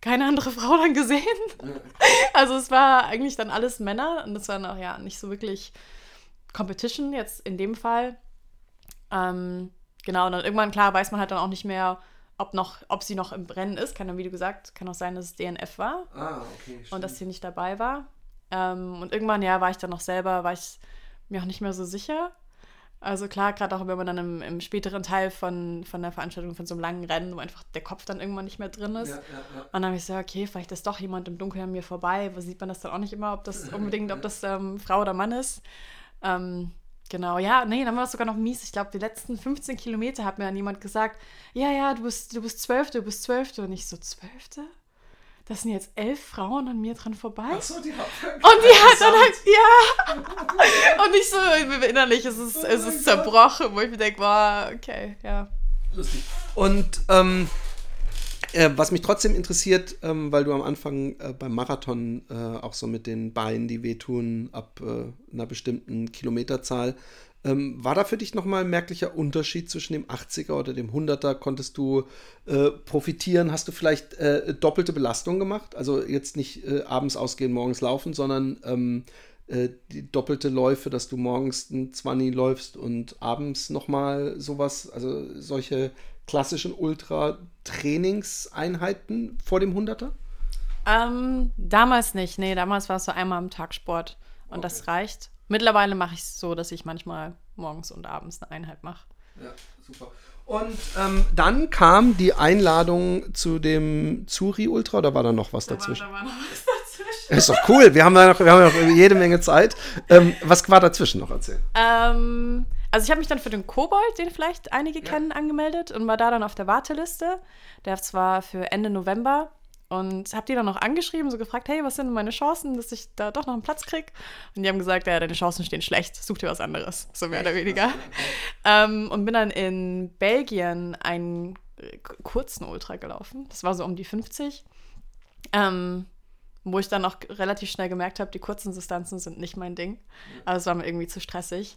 keine andere Frau dann gesehen. also es war eigentlich dann alles Männer und es war noch ja nicht so wirklich Competition jetzt in dem Fall. Ähm, genau, und dann irgendwann klar weiß man halt dann auch nicht mehr, ob, noch, ob sie noch im Rennen ist. Kann dann, wie du gesagt, kann auch sein, dass es DNF war. Ah, okay. Und dass sie nicht dabei war. Ähm, und irgendwann, ja, war ich dann noch selber, war ich mir auch nicht mehr so sicher. Also klar, gerade auch wenn man dann im, im, späteren Teil von, von der Veranstaltung, von so einem langen Rennen, wo einfach der Kopf dann irgendwann nicht mehr drin ist. Ja, ja, ja. Und dann habe ich so, okay, vielleicht ist doch jemand im Dunkeln an mir vorbei. Wo sieht man das dann auch nicht immer, ob das unbedingt, ob das ähm, Frau oder Mann ist. Ähm, Genau, ja, nee, dann war es sogar noch mies. Ich glaube, die letzten 15 Kilometer hat mir dann jemand gesagt, ja, ja, du bist, du bist Zwölfte, du bist Zwölfte. Und ich so, Zwölfte? Das sind jetzt elf Frauen an mir dran vorbei. Ach so, die hat Und die hat dann halt, ja. Und ich so, innerlich ist es, oh es ist zerbrochen, wo ich mir denke, wow, okay, ja. Lustig. Und, ähm, Äh, was mich trotzdem interessiert, ähm, weil du am Anfang äh, beim Marathon äh, auch so mit den Beinen, die wehtun, ab äh, einer bestimmten Kilometerzahl, ähm, war da für dich nochmal ein merklicher Unterschied zwischen dem 80er oder dem 100er? Konntest du äh, profitieren? Hast du vielleicht äh, doppelte Belastung gemacht? Also jetzt nicht abends ausgehen, morgens laufen, sondern ähm, die doppelte Läufe, dass du morgens ein 20 läufst und abends nochmal sowas, also solche klassischen Ultra-Trainingseinheiten vor dem 100er? Ähm, damals nicht. Nee, damals war es so einmal am Tag Sport und okay. das reicht. Mittlerweile mache ich es so, dass ich manchmal morgens und abends eine Einheit mache. Ja, super. Und ähm, dann kam die Einladung zu dem Zuri Ultra oder war da noch was da dazwischen? War, da war noch was dazwischen. Ist doch cool. Wir haben da noch, wir haben noch jede Menge Zeit. Ähm, was war dazwischen noch erzählen? Ähm, also ich habe mich dann für den Kobold, den vielleicht einige ja. kennen, angemeldet und war da dann auf der Warteliste. Der war für Ende November und habe die dann noch angeschrieben, so gefragt, hey, was sind meine Chancen, dass ich da doch noch einen Platz kriege? Und die haben gesagt, ja, deine Chancen stehen schlecht, such dir was anderes, so mehr oder weniger. ähm, und bin dann in Belgien einen kurzen Ultra gelaufen. Das war so um die 50. Ähm, wo ich dann auch relativ schnell gemerkt habe, die kurzen Distanzen sind nicht mein Ding. Aber es war mir irgendwie zu stressig.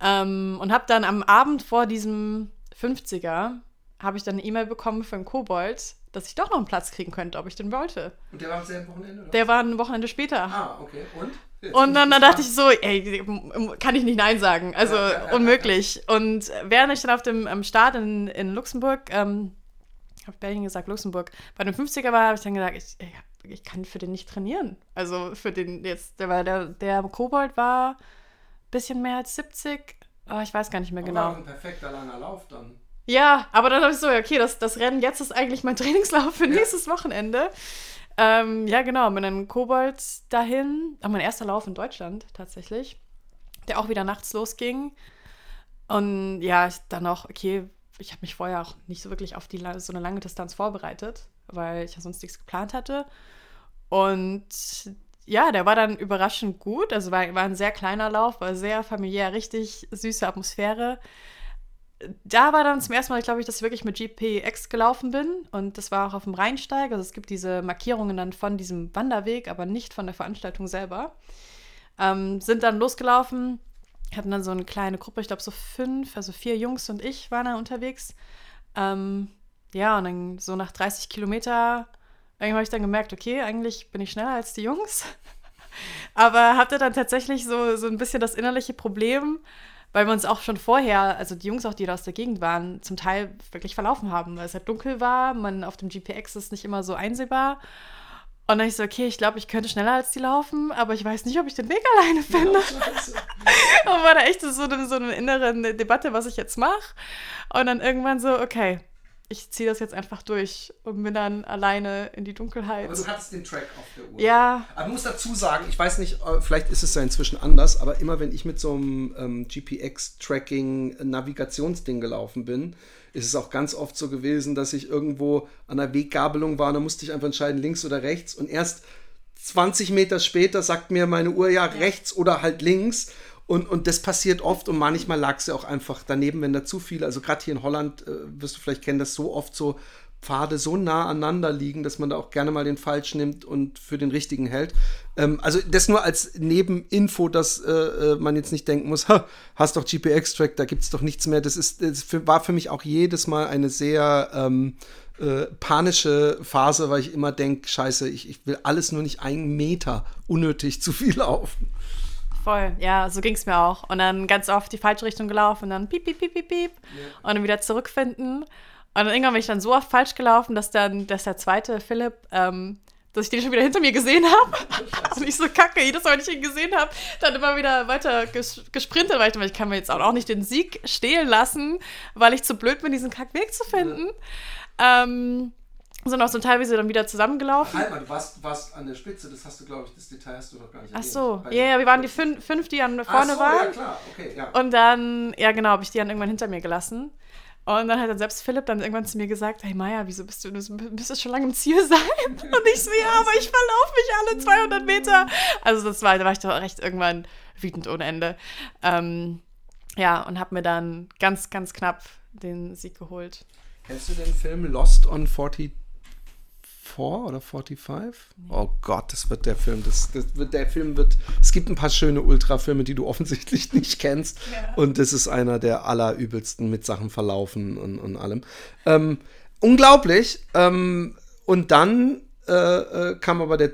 Ähm, und habe dann am Abend vor diesem 50er habe ich dann eine E-Mail bekommen von Kobold, dass ich doch noch einen Platz kriegen könnte, ob ich den wollte. Und der war am selben Wochenende? Oder? Der war ein Wochenende später. Ah, okay. Und? Jetzt und dann, dann dachte ich so, ey, kann ich nicht Nein sagen. Also ja, ja, ja, unmöglich. Und während ich dann auf dem am Start in, in Luxemburg, ähm, habe Berlin gesagt, Luxemburg, bei dem 50er war, habe ich dann gesagt, ich, ich, kann für den nicht trainieren. Also für den jetzt, der war der, der Kobold war bisschen mehr als 70. Oh, ich weiß gar nicht mehr Aber genau. War ein perfekter langer Lauf dann. Ja, aber dann habe ich so, okay, das, das Rennen jetzt ist eigentlich mein Trainingslauf für nächstes Wochenende. Ähm, ja, genau, mit einem Kobold dahin. Auch mein erster Lauf in Deutschland tatsächlich, der auch wieder nachts losging. Und ja, dann auch, okay, ich habe mich vorher auch nicht so wirklich auf die, so eine lange Distanz vorbereitet, weil ich ja sonst nichts geplant hatte. Und ja, der war dann überraschend gut. Also war, war ein sehr kleiner Lauf, war sehr familiär, richtig süße Atmosphäre da war dann zum ersten Mal, glaube ich, dass ich wirklich mit GPX gelaufen bin. Und das war auch auf dem Rheinsteig. Also es gibt diese Markierungen dann von diesem Wanderweg, aber nicht von der Veranstaltung selber. Ähm, sind dann losgelaufen, hatten dann so eine kleine Gruppe, ich glaube so fünf, also vier Jungs und ich waren da unterwegs. Ähm, ja, und dann so nach 30 Kilometer, irgendwann habe ich dann gemerkt, okay, eigentlich bin ich schneller als die Jungs. aber hatte dann tatsächlich so, so ein bisschen das innerliche Problem, weil wir uns auch schon vorher, also die Jungs auch, die da aus der Gegend waren, zum Teil wirklich verlaufen haben, weil es halt dunkel war, man auf dem GPX ist nicht immer so einsehbar. Und dann ich so, okay, ich glaube, ich könnte schneller als die laufen, aber ich weiß nicht, ob ich den Weg alleine finde. Ja, und war da echt so eine, so eine innere Debatte, was ich jetzt mache. Und dann irgendwann so, okay, ich ziehe das jetzt einfach durch und bin dann alleine in die Dunkelheit. Aber du hattest den Track auf der Uhr. Ja. Aber du musst dazu sagen, ich weiß nicht, äh, vielleicht ist es ja inzwischen anders, aber immer wenn ich mit so einem ähm, GPX-Tracking-Navigationsding gelaufen bin, ist es auch ganz oft so gewesen, dass ich irgendwo an der Weggabelung war und da musste ich einfach entscheiden, links oder rechts. Und erst 20 Meter später sagt mir meine Uhr ja, ja. rechts oder halt links. Und, und das passiert oft und manchmal lag sie auch einfach daneben, wenn da zu viel, also gerade hier in Holland äh, wirst du vielleicht kennen, dass so oft so Pfade so nah aneinander liegen, dass man da auch gerne mal den falsch nimmt und für den richtigen hält. Ähm, also das nur als Nebeninfo, dass äh, äh man jetzt nicht denken muss, hast doch GPX-Track, da gibt es doch nichts mehr. Das, ist, das war für mich auch jedes Mal eine sehr ähm, äh, panische Phase, weil ich immer denke, scheiße, ich, ich will alles nur nicht einen Meter unnötig zu viel laufen. Voll, ja, so ging es mir auch. Und dann ganz oft die falsche Richtung gelaufen und dann piep, piep, piep, piep, piep. Ja. Und dann wieder zurückfinden. Und dann irgendwann bin ich dann so oft falsch gelaufen, dass dann, dass der zweite Philipp, ähm, dass ich den schon wieder hinter mir gesehen habe. und ich so kacke, jedes Mal, wenn ich ihn gesehen habe, dann immer wieder weiter ges gesprintet, weil ich, ich kann mir jetzt auch nicht den Sieg stehlen lassen, weil ich zu blöd bin, diesen Kackweg zu finden. Ja. Ähm, sind auch so teilweise dann wieder zusammengelaufen. Halt mal, du warst, warst an der Spitze, das hast du, glaube ich, das Detail hast du noch gar nicht Ach so, ja, ja, wir waren die fünf, fünf die an vorne so, waren. ja klar, okay, ja. Und dann, ja genau, habe ich die dann irgendwann hinter mir gelassen. Und dann hat dann selbst Philipp dann irgendwann zu mir gesagt, hey Maya, wieso bist du, du bist schon lange im Ziel sein? Und ich so, ja, aber ich verlaufe mich alle 200 Meter. Also das war, da war ich doch recht irgendwann wütend ohne Ende. Ähm, ja, und habe mir dann ganz, ganz knapp den Sieg geholt. Kennst du den Film Lost on 40 oder 45? Oh Gott, das wird der Film. Das, das wird der Film wird. Es gibt ein paar schöne Ultrafilme, die du offensichtlich nicht kennst. Ja. Und das ist einer der allerübelsten mit Sachen verlaufen und, und allem. Ähm, unglaublich. Ähm, und dann äh, äh, kam aber der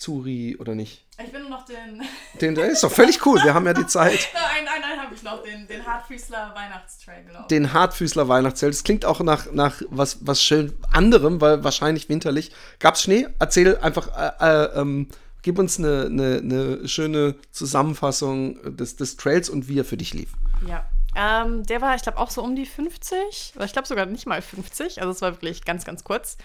Zuri, oder nicht? Ich bin nur noch den. Den, der ist doch völlig cool. Wir haben ja die Zeit. Nein, nein, nein, habe ich noch den, den Hartfüßler Weihnachtstrail gelaufen. Den Hartfüßler Weihnachtszelt. Das klingt auch nach, nach was, was schön anderem, weil wahrscheinlich winterlich. Gab's Schnee? Erzähl einfach, äh, äh, ähm, gib uns eine, eine, eine schöne Zusammenfassung des, des Trails und wie er für dich lief. Ja. Ähm, der war, ich glaube, auch so um die 50. Oder ich glaube sogar nicht mal 50. Also es war wirklich ganz, ganz kurz.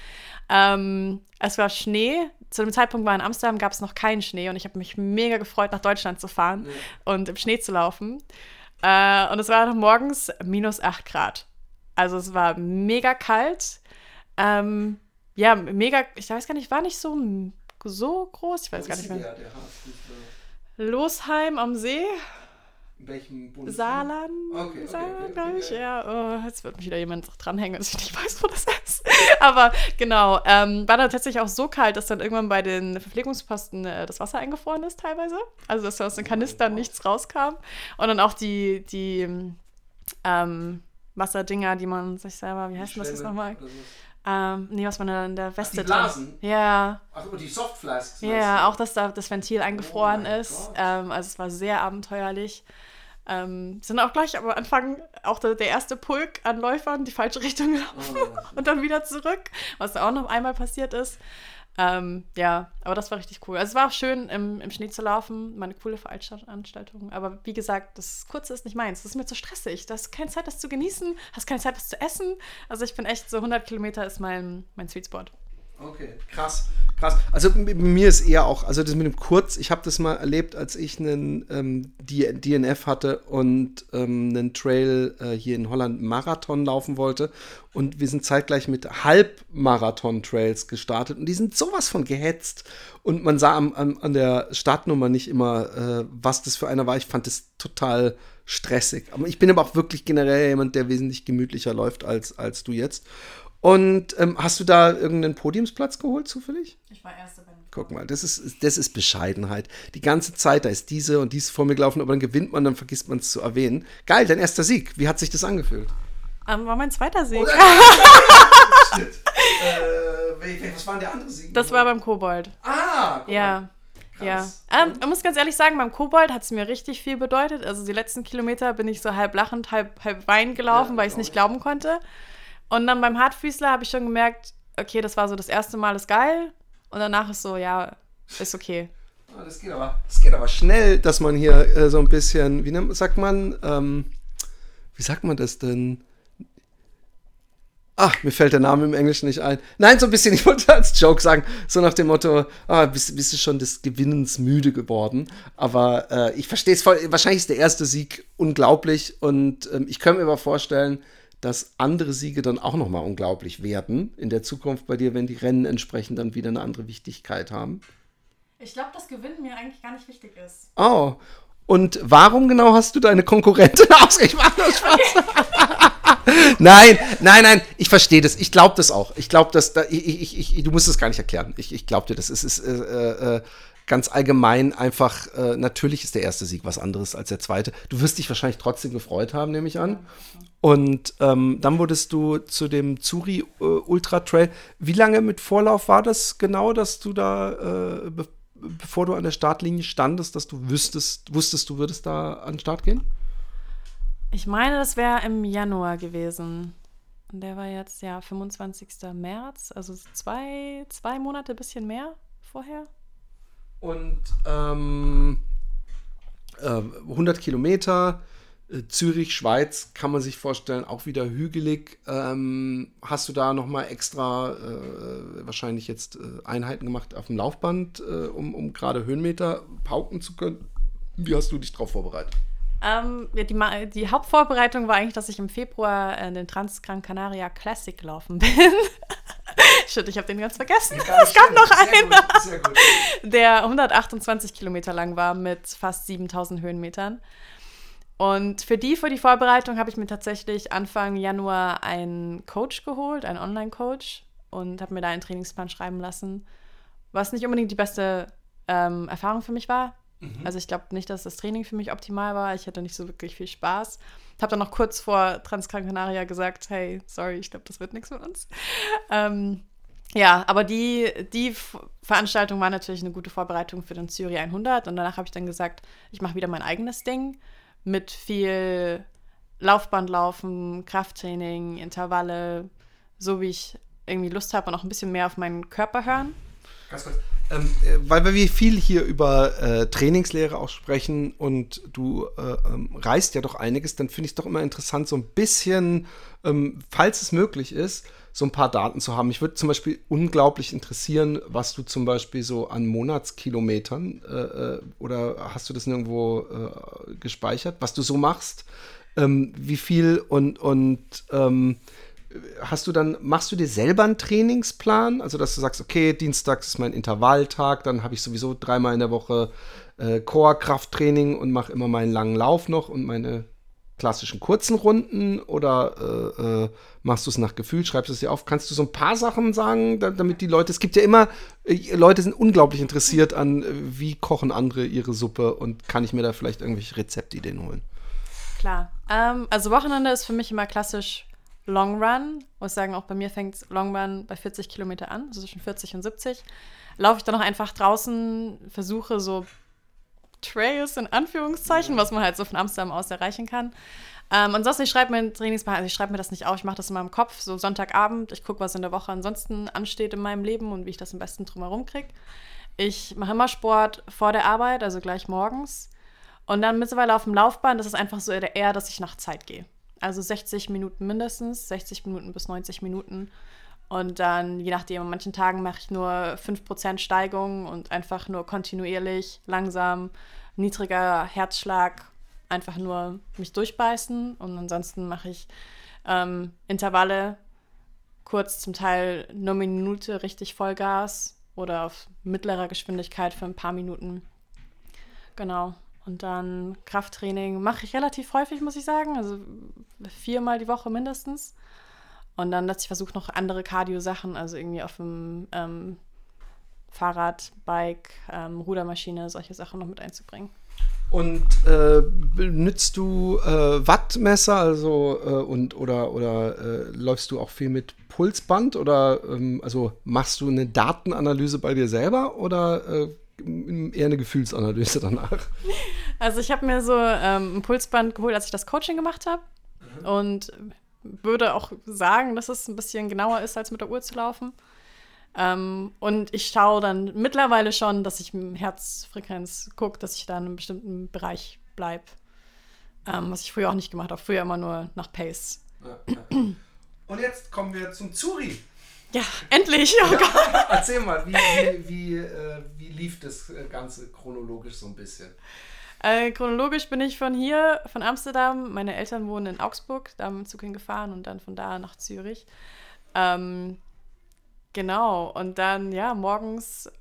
Ähm, es war Schnee. Zu dem Zeitpunkt war in Amsterdam, gab es noch keinen Schnee. Und ich habe mich mega gefreut, nach Deutschland zu fahren und im Schnee zu laufen. Äh, und es war noch morgens minus 8 Grad. Also es war mega kalt. Ähm, ja, mega, ich weiß gar nicht, war nicht so, so groß. Ich weiß gar nicht mehr. Losheim am See. In welchem Bundesland? Saarland, Okay, Saarland, okay, glaube okay, ich, ja. Oh, jetzt wird mich wieder jemand dranhängen, dass ich nicht weiß, wo das ist. Aber genau, ähm, war dann tatsächlich auch so kalt, dass dann irgendwann bei den Verpflegungsposten äh, das Wasser eingefroren ist teilweise. Also, dass aus den Kanistern nichts rauskam. Und dann auch die, die ähm, Wasserdinger, die man sich selber, wie heißt denn das jetzt nochmal? Ähm, nee, was man da in der Weste die Blasen? Ja, Ach, aber die Softflasks. ja, auch dass da das Ventil eingefroren mein ist. Ähm, also es war sehr abenteuerlich. Ähm, sind auch gleich am Anfang auch der, der erste Pulk an Läufern die falsche Richtung gelaufen Oh. und dann wieder zurück, was da auch noch einmal passiert ist. Ähm, ja, aber das war richtig cool. Also es war auch schön, im, im Schnee zu laufen, mal eine coole Veranstaltung. Aber wie gesagt, das Kurze ist nicht meins. Das ist mir zu stressig. Du hast keine Zeit, das zu genießen, hast keine Zeit, das zu essen. Also ich bin echt so 100 Kilometer ist mein, mein Sweet Spot. Okay, krass, krass. Also mir ist eher auch, also das mit dem Kurz, ich habe das mal erlebt, als ich einen ähm, DNF hatte und ähm, einen Trail äh, hier in Holland Marathon laufen wollte und wir sind zeitgleich mit Halbmarathon-Trails gestartet und die sind sowas von gehetzt und man sah am, am, an der Startnummer nicht immer, äh, was das für einer war. Ich fand das total stressig. Aber ich bin aber auch wirklich generell jemand, der wesentlich gemütlicher läuft als, als du jetzt. Und ähm, hast du da irgendeinen Podiumsplatz geholt zufällig? Ich war erste beim Guck mal, das ist, das ist Bescheidenheit. Die ganze Zeit, da ist diese und diese vor mir gelaufen, aber dann gewinnt man, dann vergisst man es zu erwähnen. Geil, dein erster Sieg. Wie hat sich das angefühlt? Ähm, war mein zweiter Sieg. Shit. äh, was war denn der andere Sieg? Das war beim Kobold. Ah, guck mal. Ja. Ja. Krass. Ähm, ich muss ganz ehrlich sagen, beim Kobold hat es mir richtig viel bedeutet. Also die letzten Kilometer bin ich so halb lachend, halb, halb weinend gelaufen, Ja, weil ich es nicht ich. glauben konnte. Und dann beim Hartfüßler habe ich schon gemerkt, okay, das war so das erste Mal, ist geil. Und danach ist so, ja, ist okay. Ah, das, geht aber, das geht aber schnell, dass man hier äh, so ein bisschen, wie nennt, sagt man, ähm, wie sagt man das denn? Ach, mir fällt der Name im Englischen nicht ein. Nein, so ein bisschen, ich wollte als Joke sagen, so nach dem Motto, ah, bist, bist du schon des Gewinnens müde geworden. Aber äh, ich verstehe es voll, wahrscheinlich ist der erste Sieg unglaublich und ähm, ich könnte mir aber vorstellen, dass andere Siege dann auch nochmal unglaublich werden in der Zukunft bei dir, wenn die Rennen entsprechend dann wieder eine andere Wichtigkeit haben. Ich glaube, dass Gewinnen mir eigentlich gar nicht wichtig ist. Oh. Und warum genau hast du deine Konkurrentin ausgemacht? nein, nein, nein, ich verstehe das. Ich glaube das auch. Ich glaube, dass da, ich, ich, ich, du musst es gar nicht erklären. Ich, ich glaube dir das. Es ist äh, äh, ganz allgemein einfach, äh, natürlich ist der erste Sieg was anderes als der zweite. Du wirst dich wahrscheinlich trotzdem gefreut haben, nehme ich an. Und ähm, dann wurdest du zu dem Zuri äh, Ultra Trail. Wie lange mit Vorlauf war das genau, dass du da, äh, be bevor du an der Startlinie standest, dass du wüsstest, wusstest, du würdest da an den Start gehen? Ich meine, das wäre im Januar gewesen. Und der war jetzt ja 25. März, also zwei, zwei Monate, bisschen mehr vorher. Und ähm, äh, 100 Kilometer, Zürich, Schweiz, kann man sich vorstellen, auch wieder hügelig. Ähm, hast du da nochmal extra äh, wahrscheinlich jetzt äh, Einheiten gemacht auf dem Laufband, äh, um, um gerade Höhenmeter pauken zu können? Wie hast du dich darauf vorbereitet? Ähm, ja, die, die Hauptvorbereitung war eigentlich, dass ich im Februar äh, den Trans Gran Canaria Classic gelaufen bin. Shit, ich habe den ganz vergessen. Es gab noch einen, Sehr gut. der 128 Kilometer lang war mit fast 7000 Höhenmetern. Und für die, für die Vorbereitung habe ich mir tatsächlich Anfang Januar einen Coach geholt, einen Online-Coach. und habe mir da einen Trainingsplan schreiben lassen, was nicht unbedingt die beste ähm, Erfahrung für mich war. Mhm. Also ich glaube nicht, dass das Training für mich optimal war. Ich hatte nicht so wirklich viel Spaß. Habe dann noch kurz vor Transgran Canaria gesagt, hey, sorry, ich glaube, das wird nichts mit uns. Ähm, ja, aber die, die Veranstaltung war natürlich eine gute Vorbereitung für den Zürich 100 und danach habe ich dann gesagt, ich mache wieder mein eigenes Ding mit viel Laufbandlaufen, Krafttraining, Intervalle, so wie ich irgendwie Lust habe und auch ein bisschen mehr auf meinen Körper hören. Ganz kurz. Ähm, äh, weil wir viel hier über äh, Trainingslehre auch sprechen und du äh, ähm, reist ja doch einiges, dann finde ich es doch immer interessant, so ein bisschen, ähm, falls es möglich ist, so ein paar Daten zu haben. Mich würde zum Beispiel unglaublich interessieren, was du zum Beispiel so an Monatskilometern äh, äh oder hast du das nirgendwo äh, gespeichert, was du so machst, ähm, wie viel und, und ähm, hast du dann, machst du dir selber einen Trainingsplan? Also, dass du sagst, okay, Dienstags ist mein Intervalltag, dann habe ich sowieso dreimal in der Woche äh, Core-Krafttraining und mache immer meinen langen Lauf noch und meine klassischen kurzen Runden oder äh, äh, machst du es nach Gefühl, schreibst du es dir auf? Kannst du so ein paar Sachen sagen, da, damit die Leute, es gibt ja immer, äh, Leute sind unglaublich interessiert an, äh, wie kochen andere ihre Suppe und kann ich mir da vielleicht irgendwelche Rezeptideen holen? Klar. Ähm, also Wochenende ist für mich immer klassisch Long Run. Ich muss sagen, auch bei mir fängt Long Run bei 40 Kilometer an, also zwischen 40 und 70. Laufe ich dann noch einfach draußen, versuche so Trails in Anführungszeichen, was man halt so von Amsterdam aus erreichen kann. Ähm, ansonsten, ich schreibe mir Trainingsplan, also ich schreibe mir das nicht auf, ich mache das in meinem Kopf, so Sonntagabend, ich gucke, was in der Woche ansonsten ansteht in meinem Leben und wie ich das am besten drumherum kriege. Ich mache immer Sport vor der Arbeit, also gleich morgens. Und dann mittlerweile auf dem Laufband, das ist einfach so eher, dass ich nach Zeit gehe. Also 60 Minuten mindestens, 60 Minuten bis 90 Minuten. Und dann, je nachdem, an manchen Tagen mache ich nur 5% Steigung und einfach nur kontinuierlich, langsam, niedriger Herzschlag, einfach nur mich durchbeißen. Und ansonsten mache ich ähm, Intervalle, kurz zum Teil nur eine Minute richtig Vollgas oder auf mittlerer Geschwindigkeit für ein paar Minuten. Genau. Und dann Krafttraining mache ich relativ häufig, muss ich sagen. Also viermal die Woche mindestens. Und dann, dass ich versuche, noch andere Cardio-Sachen, also irgendwie auf dem ähm, Fahrrad, Bike, ähm, Rudermaschine, solche Sachen noch mit einzubringen. Und äh, benutzt du äh, Wattmesser, also äh, und oder oder äh, läufst du auch viel mit Pulsband oder ähm, also machst du eine Datenanalyse bei dir selber oder äh, eher eine Gefühlsanalyse danach? Also ich habe mir so ähm, ein Pulsband geholt, als ich das Coaching gemacht habe. Mhm. Und würde auch sagen, dass es ein bisschen genauer ist, als mit der Uhr zu laufen. Ähm, und ich schaue dann mittlerweile schon, dass ich mit Herzfrequenz gucke, dass ich da in einem bestimmten Bereich bleibe. Ähm, was ich früher auch nicht gemacht habe. Früher immer nur nach Pace. Ja, ja. Und jetzt kommen wir zum Zuri. Ja, endlich! Oh ja, erzähl mal, wie, wie, wie, äh, wie lief das Ganze chronologisch so ein bisschen? Äh, chronologisch bin ich von hier, von Amsterdam. Meine Eltern wohnen in Augsburg, da mit dem Zug hingefahren und dann von da nach Zürich. Ähm, genau, und dann, ja, morgens,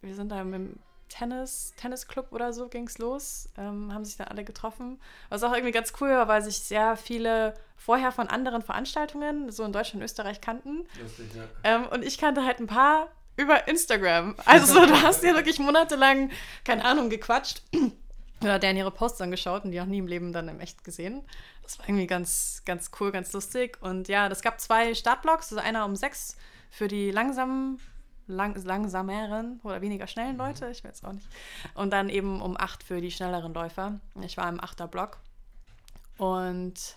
wir sind da mit dem Tennis, Tennisclub oder so ging es los, ähm, haben sich dann alle getroffen. Was auch irgendwie ganz cool war, weil sich sehr viele vorher von anderen Veranstaltungen, so in Deutschland und Österreich, kannten. Lustig, ja. Ähm, und ich kannte halt ein paar über Instagram. Also so, du hast ja wirklich monatelang, keine Ahnung, gequatscht oder deren ihre Posts angeschaut und die auch nie im Leben dann im echt gesehen. Das war irgendwie ganz, ganz cool, ganz lustig. Und ja, das gab zwei Startblocks, also einer um sechs für die langsamen, lang, langsameren oder weniger schnellen Leute, ich weiß auch nicht. Und dann eben um acht für die schnelleren Läufer. Ich war im Achterblock. Und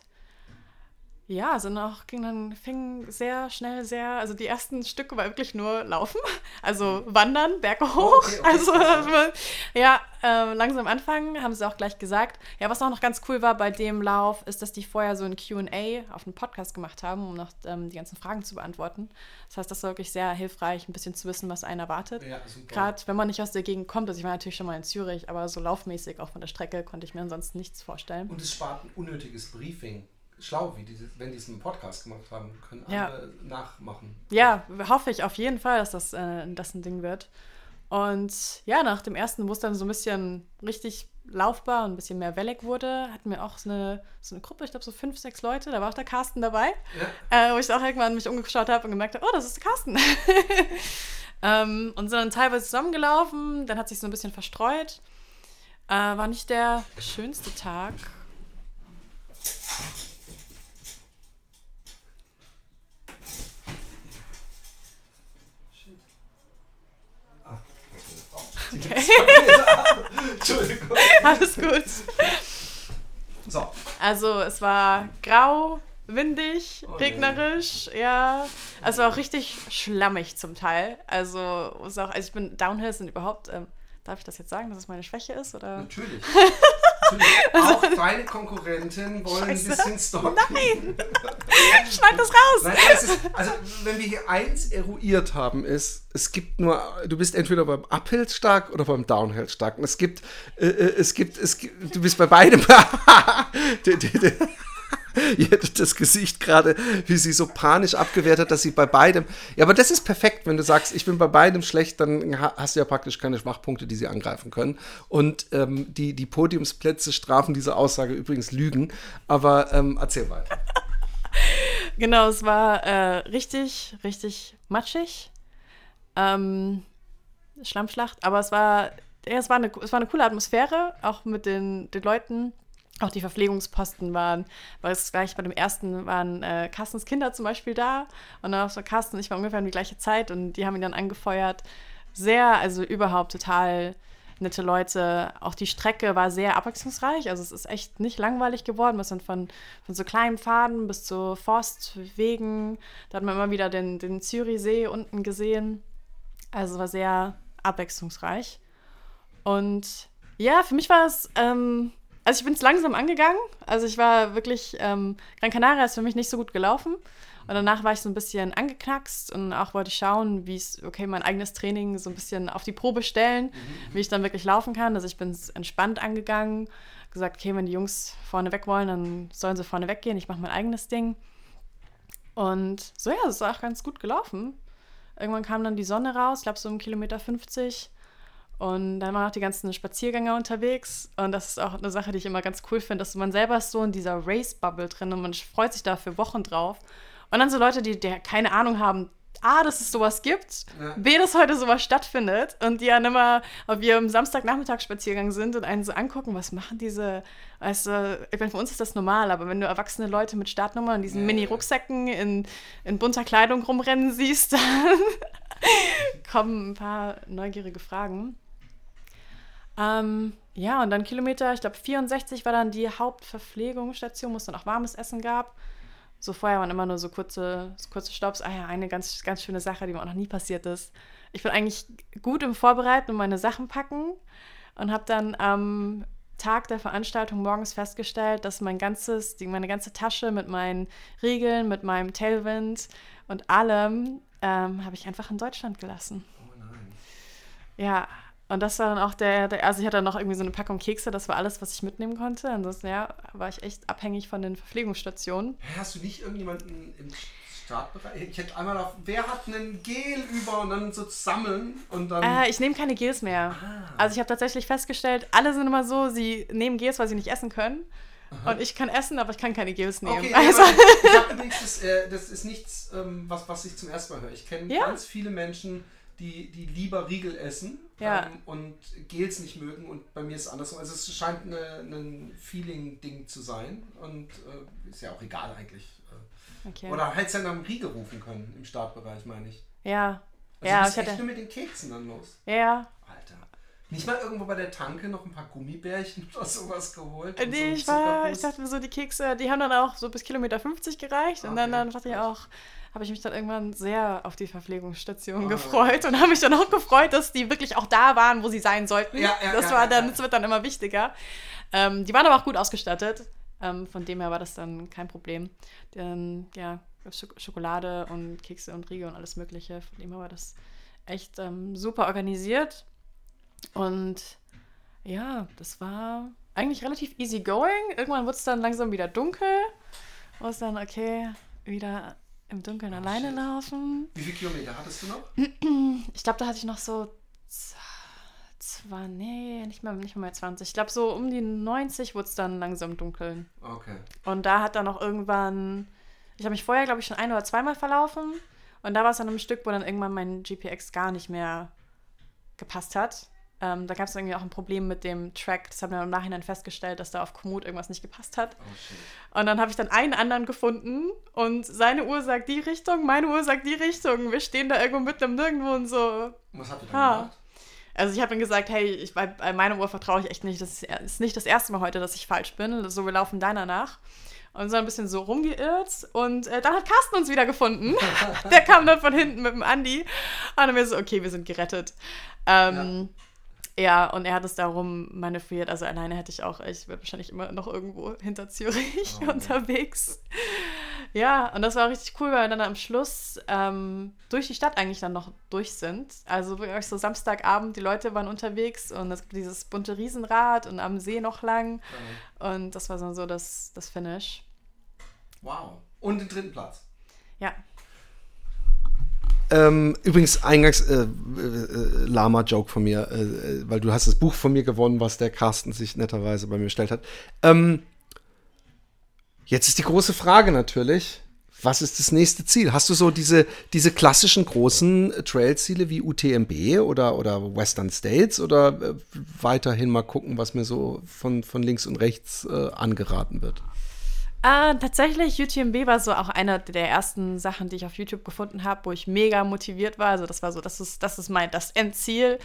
ja, also noch ging dann, fing sehr schnell sehr, also die ersten Stücke war wirklich nur Laufen, also Wandern, Berge oh, hoch. Okay, okay, also ja, äh, langsam anfangen, haben sie auch gleich gesagt. Ja, was auch noch ganz cool war bei dem Lauf, ist, dass die vorher so ein QA auf einem Podcast gemacht haben, um noch ähm, die ganzen Fragen zu beantworten. Das heißt, das war wirklich sehr hilfreich, ein bisschen zu wissen, was einen erwartet. Ja, Gerade wenn man nicht aus der Gegend kommt, also ich war natürlich schon mal in Zürich, aber so laufmäßig auch von der Strecke konnte ich mir ansonsten nichts vorstellen. Und es spart ein unnötiges Briefing schlau, wie die, wenn die es im Podcast gemacht haben, können ja. nachmachen. Ja, hoffe ich auf jeden Fall, dass das, äh, das ein Ding wird. Und ja, nach dem ersten, wo es dann so ein bisschen richtig laufbar und ein bisschen mehr wellig wurde, hatten wir auch so eine, so eine Gruppe, ich glaube so fünf, sechs Leute, da war auch der Carsten dabei, ja. äh, wo ich auch irgendwann mich umgeschaut habe und gemerkt habe, oh, das ist der Carsten. ähm, und sind dann teilweise zusammengelaufen, dann hat sich so ein bisschen verstreut. Äh, war nicht der schönste Tag. Okay. Entschuldigung. Alles gut. So. Also es war grau, windig, oh, regnerisch, yeah. ja. Also auch richtig schlammig zum Teil. Also, auch, also ich bin Downhill sind überhaupt ähm, Darf ich das jetzt sagen, dass es meine Schwäche ist? Oder? Natürlich. Natürlich. Auch deine Konkurrentin wollen Scheiße. ein bisschen stalken. Nein! Schneid das raus! Nein, das ist, also, wenn wir hier eins eruiert haben, ist, es gibt nur, du bist entweder beim Uphill stark oder beim Downhill stark. Und es gibt, äh, äh es gibt, es gibt, du bist bei beidem. Ihr hättet das Gesicht gerade, wie sie so panisch abgewehrt hat, dass sie bei beidem. Ja, aber das ist perfekt, wenn du sagst, ich bin bei beidem schlecht, dann hast du ja praktisch keine Schwachpunkte, die sie angreifen können. Und ähm, die, die Podiumsplätze strafen diese Aussage übrigens Lügen. Aber ähm, erzähl weiter. Genau, es war äh, richtig, richtig matschig. Ähm, Schlammschlacht, aber es war, ja, es war, eine, es war eine coole Atmosphäre, auch mit den, den Leuten auch die Verpflegungsposten waren, weil es gleich bei dem ersten waren äh, Carstens Kinder zum Beispiel da und dann auch so Carsten ich war ungefähr um die gleiche Zeit und die haben ihn dann angefeuert. Sehr, also überhaupt total nette Leute. Auch die Strecke war sehr abwechslungsreich, also es ist echt nicht langweilig geworden. Wir sind von, von so kleinen Pfaden bis zu Forstwegen. Da hat man immer wieder den, den Zürichsee unten gesehen. Also es war sehr abwechslungsreich. Und ja, für mich war es ähm, also ich bin es langsam angegangen. Also ich war wirklich, ähm, Gran Canaria ist für mich nicht so gut gelaufen. Und danach war ich so ein bisschen angeknackst und auch wollte ich schauen, wie es, okay, mein eigenes Training so ein bisschen auf die Probe stellen, mhm. wie ich dann wirklich laufen kann. Also ich bin es entspannt angegangen, gesagt, okay, wenn die Jungs vorne weg wollen, dann sollen sie vorne weggehen, ich mache mein eigenes Ding. Und so ja, es ist auch ganz gut gelaufen. Irgendwann kam dann die Sonne raus, ich glaube so um Kilometer 50. Und dann waren auch die ganzen Spaziergänger unterwegs. Und das ist auch eine Sache, die ich immer ganz cool finde, dass man selber ist so in dieser Race-Bubble drin und man freut sich da für Wochen drauf. Und dann so Leute, die, die keine Ahnung haben, A, dass es sowas gibt, ja. B, dass heute sowas stattfindet und die dann immer auf ihrem Samstagnachmittagsspaziergang sind und einen so angucken, was machen diese, weißt du, ich meine, für uns ist das normal, aber wenn du erwachsene Leute mit Startnummern in diesen ja. Mini-Rucksäcken in, in bunter Kleidung rumrennen siehst, dann kommen ein paar neugierige Fragen. Ähm, ja, und dann Kilometer, ich glaube 64 war dann die Hauptverpflegungsstation, wo es dann auch warmes Essen gab. So vorher waren immer nur so kurze, kurze Stops. Ah ja, eine ganz, ganz schöne Sache, die mir auch noch nie passiert ist. Ich bin eigentlich gut im Vorbereiten und meine Sachen packen und habe dann am Tag der Veranstaltung morgens festgestellt, dass mein ganzes, die, meine ganze Tasche mit meinen Riegeln, mit meinem Tailwind und allem ähm, habe ich einfach in Deutschland gelassen. Oh nein. Ja, und das war dann auch der, der, also ich hatte dann noch irgendwie so eine Packung Kekse, das war alles, was ich mitnehmen konnte. Ansonsten, ja, war ich echt abhängig von den Verpflegungsstationen. Hast du nicht irgendjemanden im Startbereich? Ich hätte einmal auf, wer hat einen Gel über und dann so sammeln und dann. Äh, ich nehme keine Gels mehr. Ah. Also ich habe tatsächlich festgestellt, alle sind immer so, sie nehmen Gels, weil sie nicht essen können. Aha. Und ich kann essen, aber ich kann keine Gels nehmen. Okay, also. ich habe übrigens, das, äh, das ist nichts, ähm, was, was ich zum ersten Mal höre. Ich kenne ja. ganz viele Menschen, die, die lieber Riegel essen ja. ähm, und Gels nicht mögen und bei mir ist es andersrum. Also es scheint ein Feeling-Ding zu sein und äh, ist ja auch egal eigentlich. Äh. Okay. Oder halt dann am Riegel rufen können im Startbereich, meine ich. Ja. Also ja, du bist echt hatte... nur mit den Keksen dann los. Ja. Alter. Nicht mal irgendwo bei der Tanke noch ein paar Gummibärchen oder sowas geholt? Nee, so ich war, ich dachte mir so, die Kekse, die haben dann auch so bis Kilometer 50 gereicht okay. und dann, dann dachte ich auch, habe ich mich dann irgendwann sehr auf die Verpflegungsstation oh, gefreut und habe mich dann auch gefreut, dass die wirklich auch da waren, wo sie sein sollten. Ja, ja, das war dann, das wird dann immer wichtiger. Ähm, die waren aber auch gut ausgestattet. Ähm, von dem her war das dann kein Problem. Denn ja, Schokolade und Kekse und Riegel und alles Mögliche. Von dem her war das echt ähm, super organisiert. Und ja, das war eigentlich relativ easy going. Irgendwann wurde es dann langsam wieder dunkel. Wo es dann, okay, wieder im Dunkeln oh, alleine shit. laufen. Wie viele Kilometer hattest du noch? Ich glaube, da hatte ich noch so Zwar, nee, nicht mal, nicht mal mehr 20. Ich glaube, so um die 90 wurde es dann langsam dunkeln. Okay. Und da hat dann auch irgendwann, ich habe mich vorher, glaube ich, schon ein oder zweimal verlaufen. Und da war es dann ein Stück, wo dann irgendwann mein GPX gar nicht mehr gepasst hat. Ähm, da gab es irgendwie auch ein Problem mit dem Track. Das haben wir im Nachhinein festgestellt, dass da auf Komoot irgendwas nicht gepasst hat. Oh, und dann habe ich dann einen anderen gefunden und seine Uhr sagt die Richtung, meine Uhr sagt die Richtung. Wir stehen da irgendwo mitten im Nirgendwo und so. Was habt ihr dann ha. gemacht? Also ich habe ihm gesagt, hey, ich, bei, bei meiner Uhr vertraue ich echt nicht. Das ist, nicht das erste Mal heute, dass ich falsch bin. So, wir laufen deiner nach. Und so ein bisschen so rumgeirrt. Und äh, dann hat Carsten uns wieder gefunden. Der kam dann von hinten mit dem Andi. Und dann wir so, okay, wir sind gerettet. Ähm, ja. Ja, und er hat es darum manövriert. Also alleine hätte ich auch, ich würde wahrscheinlich immer noch irgendwo hinter Zürich oh, unterwegs. Ja, und das war richtig cool, weil wir dann am Schluss ähm, durch die Stadt eigentlich dann noch durch sind. Also wirklich so Samstagabend, die Leute waren unterwegs und es gibt dieses bunte Riesenrad und am See noch lang. Mhm. Und das war so das, das Finish. Wow. Und den dritten Platz. Ja. Ähm, übrigens, eingangs äh, äh, Lama-Joke von mir, äh, äh, weil du hast das Buch von mir gewonnen, was der Carsten sich netterweise bei mir bestellt hat. Ähm, jetzt ist die große Frage natürlich, was ist das nächste Ziel? Hast du so diese, diese klassischen großen Trail-Ziele wie UTMB oder, oder Western States oder äh, weiterhin mal gucken, was mir so von, von links und rechts äh, angeraten wird? Äh, tatsächlich, UTMB war so auch eine der ersten Sachen, die ich auf YouTube gefunden habe, wo ich mega motiviert war. Also das war so, das ist, das ist mein, das Endziel.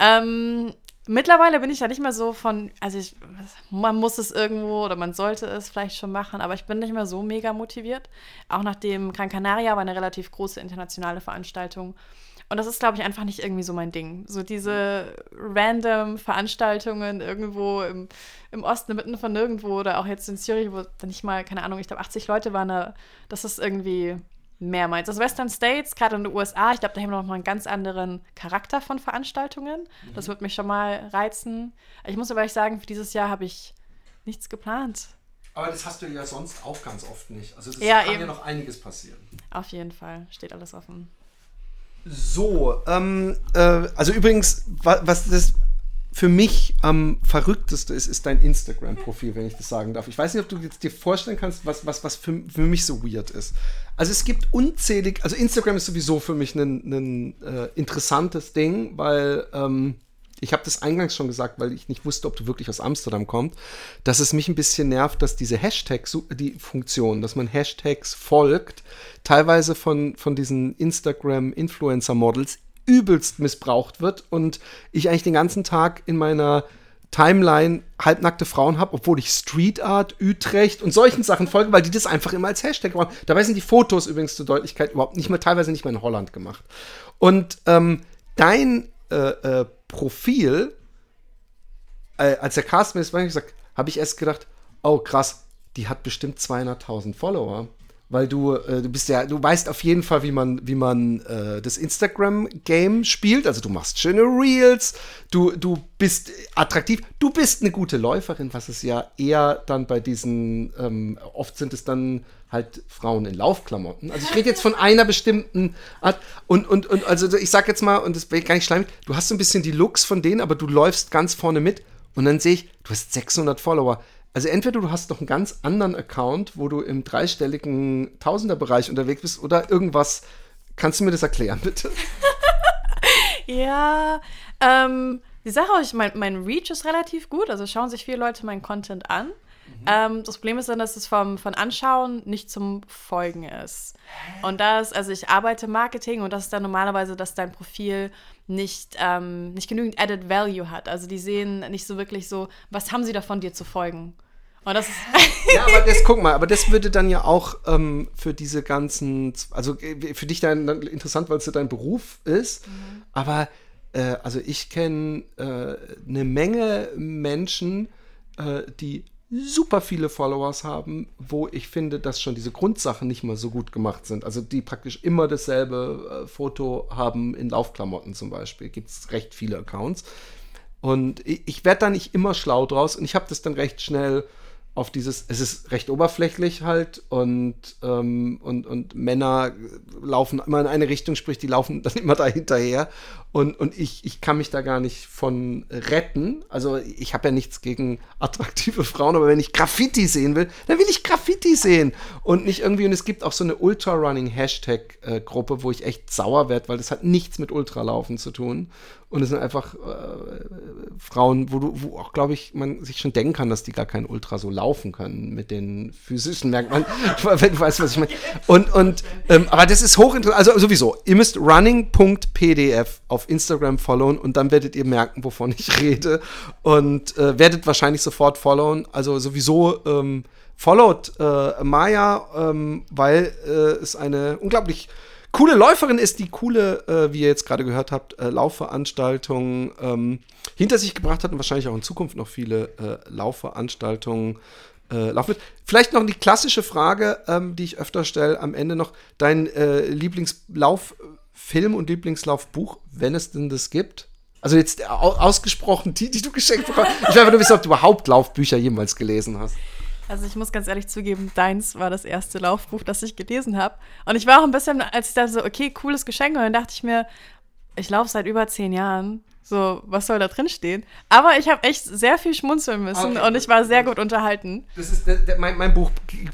Ja. Ähm, mittlerweile bin ich da nicht mehr so von, also ich, man muss es irgendwo oder man sollte es vielleicht schon machen, aber ich bin nicht mehr so mega motiviert. Auch nachdem Gran Canaria war eine relativ große internationale Veranstaltung. Und das ist, glaube ich, einfach nicht irgendwie so mein Ding. So diese random Veranstaltungen irgendwo im, im Osten, mitten von nirgendwo oder auch jetzt in Zürich, wo dann nicht mal, keine Ahnung, ich glaube 80 Leute waren da, das ist irgendwie mehr meins. Also Western States, gerade in den USA, ich glaube, da haben wir noch mal einen ganz anderen Charakter von Veranstaltungen. Mhm. Das wird mich schon mal reizen. Ich muss aber ehrlich sagen, für dieses Jahr habe ich nichts geplant. Aber das hast du ja sonst auch ganz oft nicht. Also das ja, kann eben. ja noch einiges passieren. Auf jeden Fall, steht alles offen. So, ähm, äh, also übrigens, was, was das für mich am verrückteste ist, ist dein Instagram-Profil, wenn ich das sagen darf. Ich weiß nicht, ob du jetzt dir vorstellen kannst, was, was, was für, für mich so weird ist. Also es gibt unzählig, also Instagram ist sowieso für mich ein, ein äh, interessantes Ding, weil ähm, ich habe das eingangs schon gesagt, weil ich nicht wusste, ob du wirklich aus Amsterdam kommst, dass es mich ein bisschen nervt, dass diese Hashtag, die Funktion, dass man Hashtags folgt, teilweise von, von diesen Instagram-Influencer-Models übelst missbraucht wird und ich eigentlich den ganzen Tag in meiner Timeline halbnackte Frauen habe, obwohl ich Street Art, Utrecht und solchen Sachen folge, weil die das einfach immer als Hashtag machen. Dabei sind die Fotos übrigens zur Deutlichkeit überhaupt nicht mehr, teilweise nicht mehr in Holland gemacht. Und ähm, dein äh, äh, Profil, äh, als der Cast mir das gesagt habe ich erst gedacht, oh krass, die hat bestimmt 200.000 Follower weil du, äh, du bist ja, du weißt auf jeden Fall, wie man, wie man äh, das Instagram-Game spielt. Also du machst schöne Reels, du, du bist attraktiv, du bist eine gute Läuferin, was es ja eher dann bei diesen, ähm, oft sind es dann halt Frauen in Laufklamotten. Also ich rede jetzt von einer bestimmten Art. Und, und, und also ich sag jetzt mal, und das wäre gar nicht schleimig, du hast so ein bisschen die Looks von denen, aber du läufst ganz vorne mit. Und dann sehe ich, du hast 600 Follower. Also entweder du hast noch einen ganz anderen Account, wo du im dreistelligen Tausenderbereich unterwegs bist oder irgendwas. Kannst du mir das erklären, bitte? ja, ähm, die Sache ist, mein, mein Reach ist relativ gut, also schauen sich viele Leute meinen Content an. Mhm. Ähm, das Problem ist dann, dass es vom, von Anschauen nicht zum Folgen ist. Und das, also ich arbeite Marketing und das ist dann normalerweise, dass dein Profil nicht, ähm, nicht genügend Added Value hat. Also die sehen nicht so wirklich so, was haben sie davon, dir zu folgen. Und das ja, aber das, guck mal, aber das würde dann ja auch ähm, für diese ganzen, also äh, für dich dann, dann interessant, weil es ja dein Beruf ist, mhm. aber äh, also ich kenne äh, eine Menge Menschen, äh, die super viele Followers haben, wo ich finde, dass schon diese Grundsachen nicht mal so gut gemacht sind. Also die praktisch immer dasselbe äh, Foto haben in Laufklamotten zum Beispiel. Gibt es recht viele Accounts. Und ich, ich werde da nicht immer schlau draus und ich habe das dann recht schnell auf dieses, es ist recht oberflächlich halt und, ähm, und, und Männer laufen immer in eine Richtung, sprich, die laufen dann immer da hinterher und, und ich, ich kann mich da gar nicht von retten. Also ich habe ja nichts gegen attraktive Frauen, aber wenn ich Graffiti sehen will, dann will ich Graffiti sehen und nicht irgendwie, und es gibt auch so eine Ultra-Running-Hashtag-Gruppe, wo ich echt sauer werde, weil das hat nichts mit Ultralaufen zu tun und es sind einfach äh, Frauen, wo du, wo auch, glaube ich, man sich schon denken kann, dass die gar kein Ultra so laufen können mit den physischen Merkmalen, wenn du weißt, was ich meine. Und, und ähm, aber das ist hochinteressant. Also sowieso, ihr müsst running.pdf auf Instagram followen und dann werdet ihr merken, wovon ich rede. Und äh, werdet wahrscheinlich sofort followen. Also sowieso ähm, followt äh, Maya, ähm, weil äh, es eine unglaublich coole Läuferin ist, die coole, äh, wie ihr jetzt gerade gehört habt, äh, Laufveranstaltungen ähm, hinter sich gebracht hat und wahrscheinlich auch in Zukunft noch viele äh, Laufveranstaltungen äh, laufen wird. Vielleicht noch die klassische Frage, ähm, die ich öfter stelle, am Ende noch dein äh, Lieblingslauffilm und Lieblingslaufbuch, wenn es denn das gibt. Also jetzt ausgesprochen die, die du geschenkt bekommst. Ich will einfach nur wissen, ob du überhaupt Laufbücher jemals gelesen hast. Also ich muss ganz ehrlich zugeben, deins war das erste Laufbuch, das ich gelesen habe. Und ich war auch ein bisschen, als ich da so, okay, cooles Geschenk, und dann dachte ich mir, ich laufe seit über zehn Jahren. So, was soll da drin stehen? Aber ich habe echt sehr viel schmunzeln müssen okay. und ich war sehr gut unterhalten. Das ist, der, der, mein, mein, Buch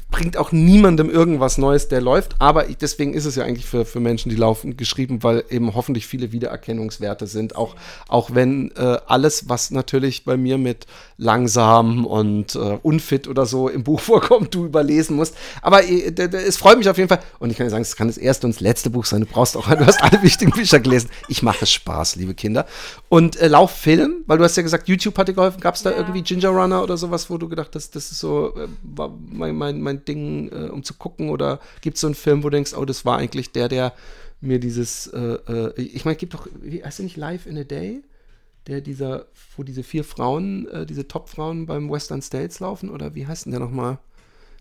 bringt auch niemandem irgendwas Neues, der läuft, aber ich, deswegen ist es ja eigentlich für, für Menschen, die laufen, geschrieben, weil eben hoffentlich viele Wiedererkennungswerte sind. Auch, auch wenn äh, alles, was natürlich bei mir mit langsam und äh, unfit oder so im Buch vorkommt, du überlesen musst. Aber äh, es freut mich auf jeden Fall. Und ich kann dir sagen, es kann das erste und das letzte Buch sein. Du brauchst auch, du hast alle wichtigen Bücher gelesen. Ich mache es Spaß, liebe Kinder. Und äh, Lauffilm, weil du hast ja gesagt, YouTube hat dir geholfen. Gab es da ja. irgendwie Ginger Runner oder sowas, wo du gedacht hast, das ist so äh, mein, mein, mein Ding, äh, um zu gucken? Oder gibt es so einen Film, wo du denkst, oh, das war eigentlich der, der mir dieses, äh, äh, ich meine, gibt doch, wie heißt der nicht Live in a Day? Der dieser, wo diese vier Frauen, äh, diese Top-Frauen beim Western States laufen? Oder wie heißt denn der nochmal?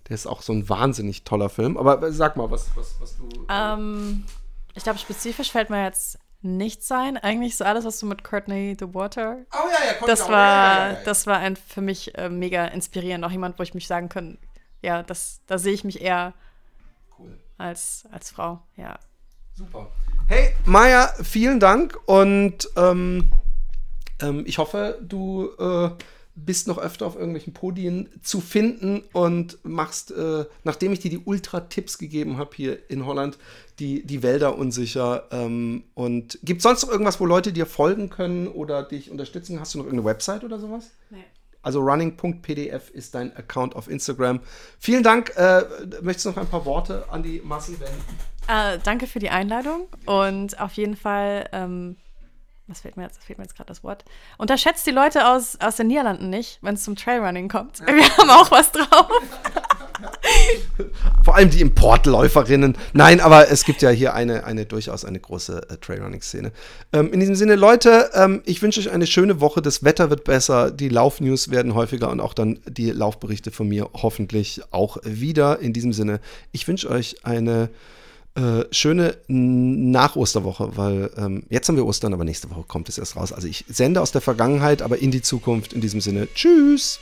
Der ist auch so ein wahnsinnig toller Film. Aber sag mal, was, was, was du. Ähm, ich glaube, spezifisch fällt mir jetzt nicht sein. Eigentlich so alles, was du mit Courtney The Water. Oh ja, ja, das war, ja, ja, ja, das war ein für mich äh, mega inspirierend. Auch jemand, wo ich mich sagen kann, ja, das, da sehe ich mich eher cool. als, als Frau. Ja. Super. Hey, Maya, vielen Dank und ähm, ähm, ich hoffe, du äh, bist noch öfter auf irgendwelchen Podien zu finden und machst, äh, nachdem ich dir die Ultra-Tipps gegeben habe hier in Holland, die, die Wälder unsicher. Ähm, und gibt es sonst noch irgendwas, wo Leute dir folgen können oder dich unterstützen? Hast du noch irgendeine Website oder sowas? Nee. Also running.pdf ist dein Account auf Instagram. Vielen Dank. Äh, möchtest du noch ein paar Worte an die Massen wenden? Äh, danke für die Einladung und auf jeden Fall ähm, was fehlt mir jetzt, fehlt mir jetzt gerade das Wort. Unterschätzt die Leute aus, aus den Niederlanden nicht, wenn es zum Trailrunning kommt. Wir haben auch was drauf. Vor allem die Importläuferinnen. Nein, aber es gibt ja hier eine, eine durchaus eine große äh, Trailrunning-Szene. Ähm, in diesem Sinne, Leute, ähm, ich wünsche euch eine schöne Woche. Das Wetter wird besser, die Laufnews werden häufiger und auch dann die Laufberichte von mir hoffentlich auch wieder. In diesem Sinne, ich wünsche euch eine äh, schöne Nach-Osterwoche, weil ähm, jetzt haben wir Ostern, aber nächste Woche kommt es erst raus. Also ich sende aus der Vergangenheit, aber in die Zukunft. In diesem Sinne, tschüss.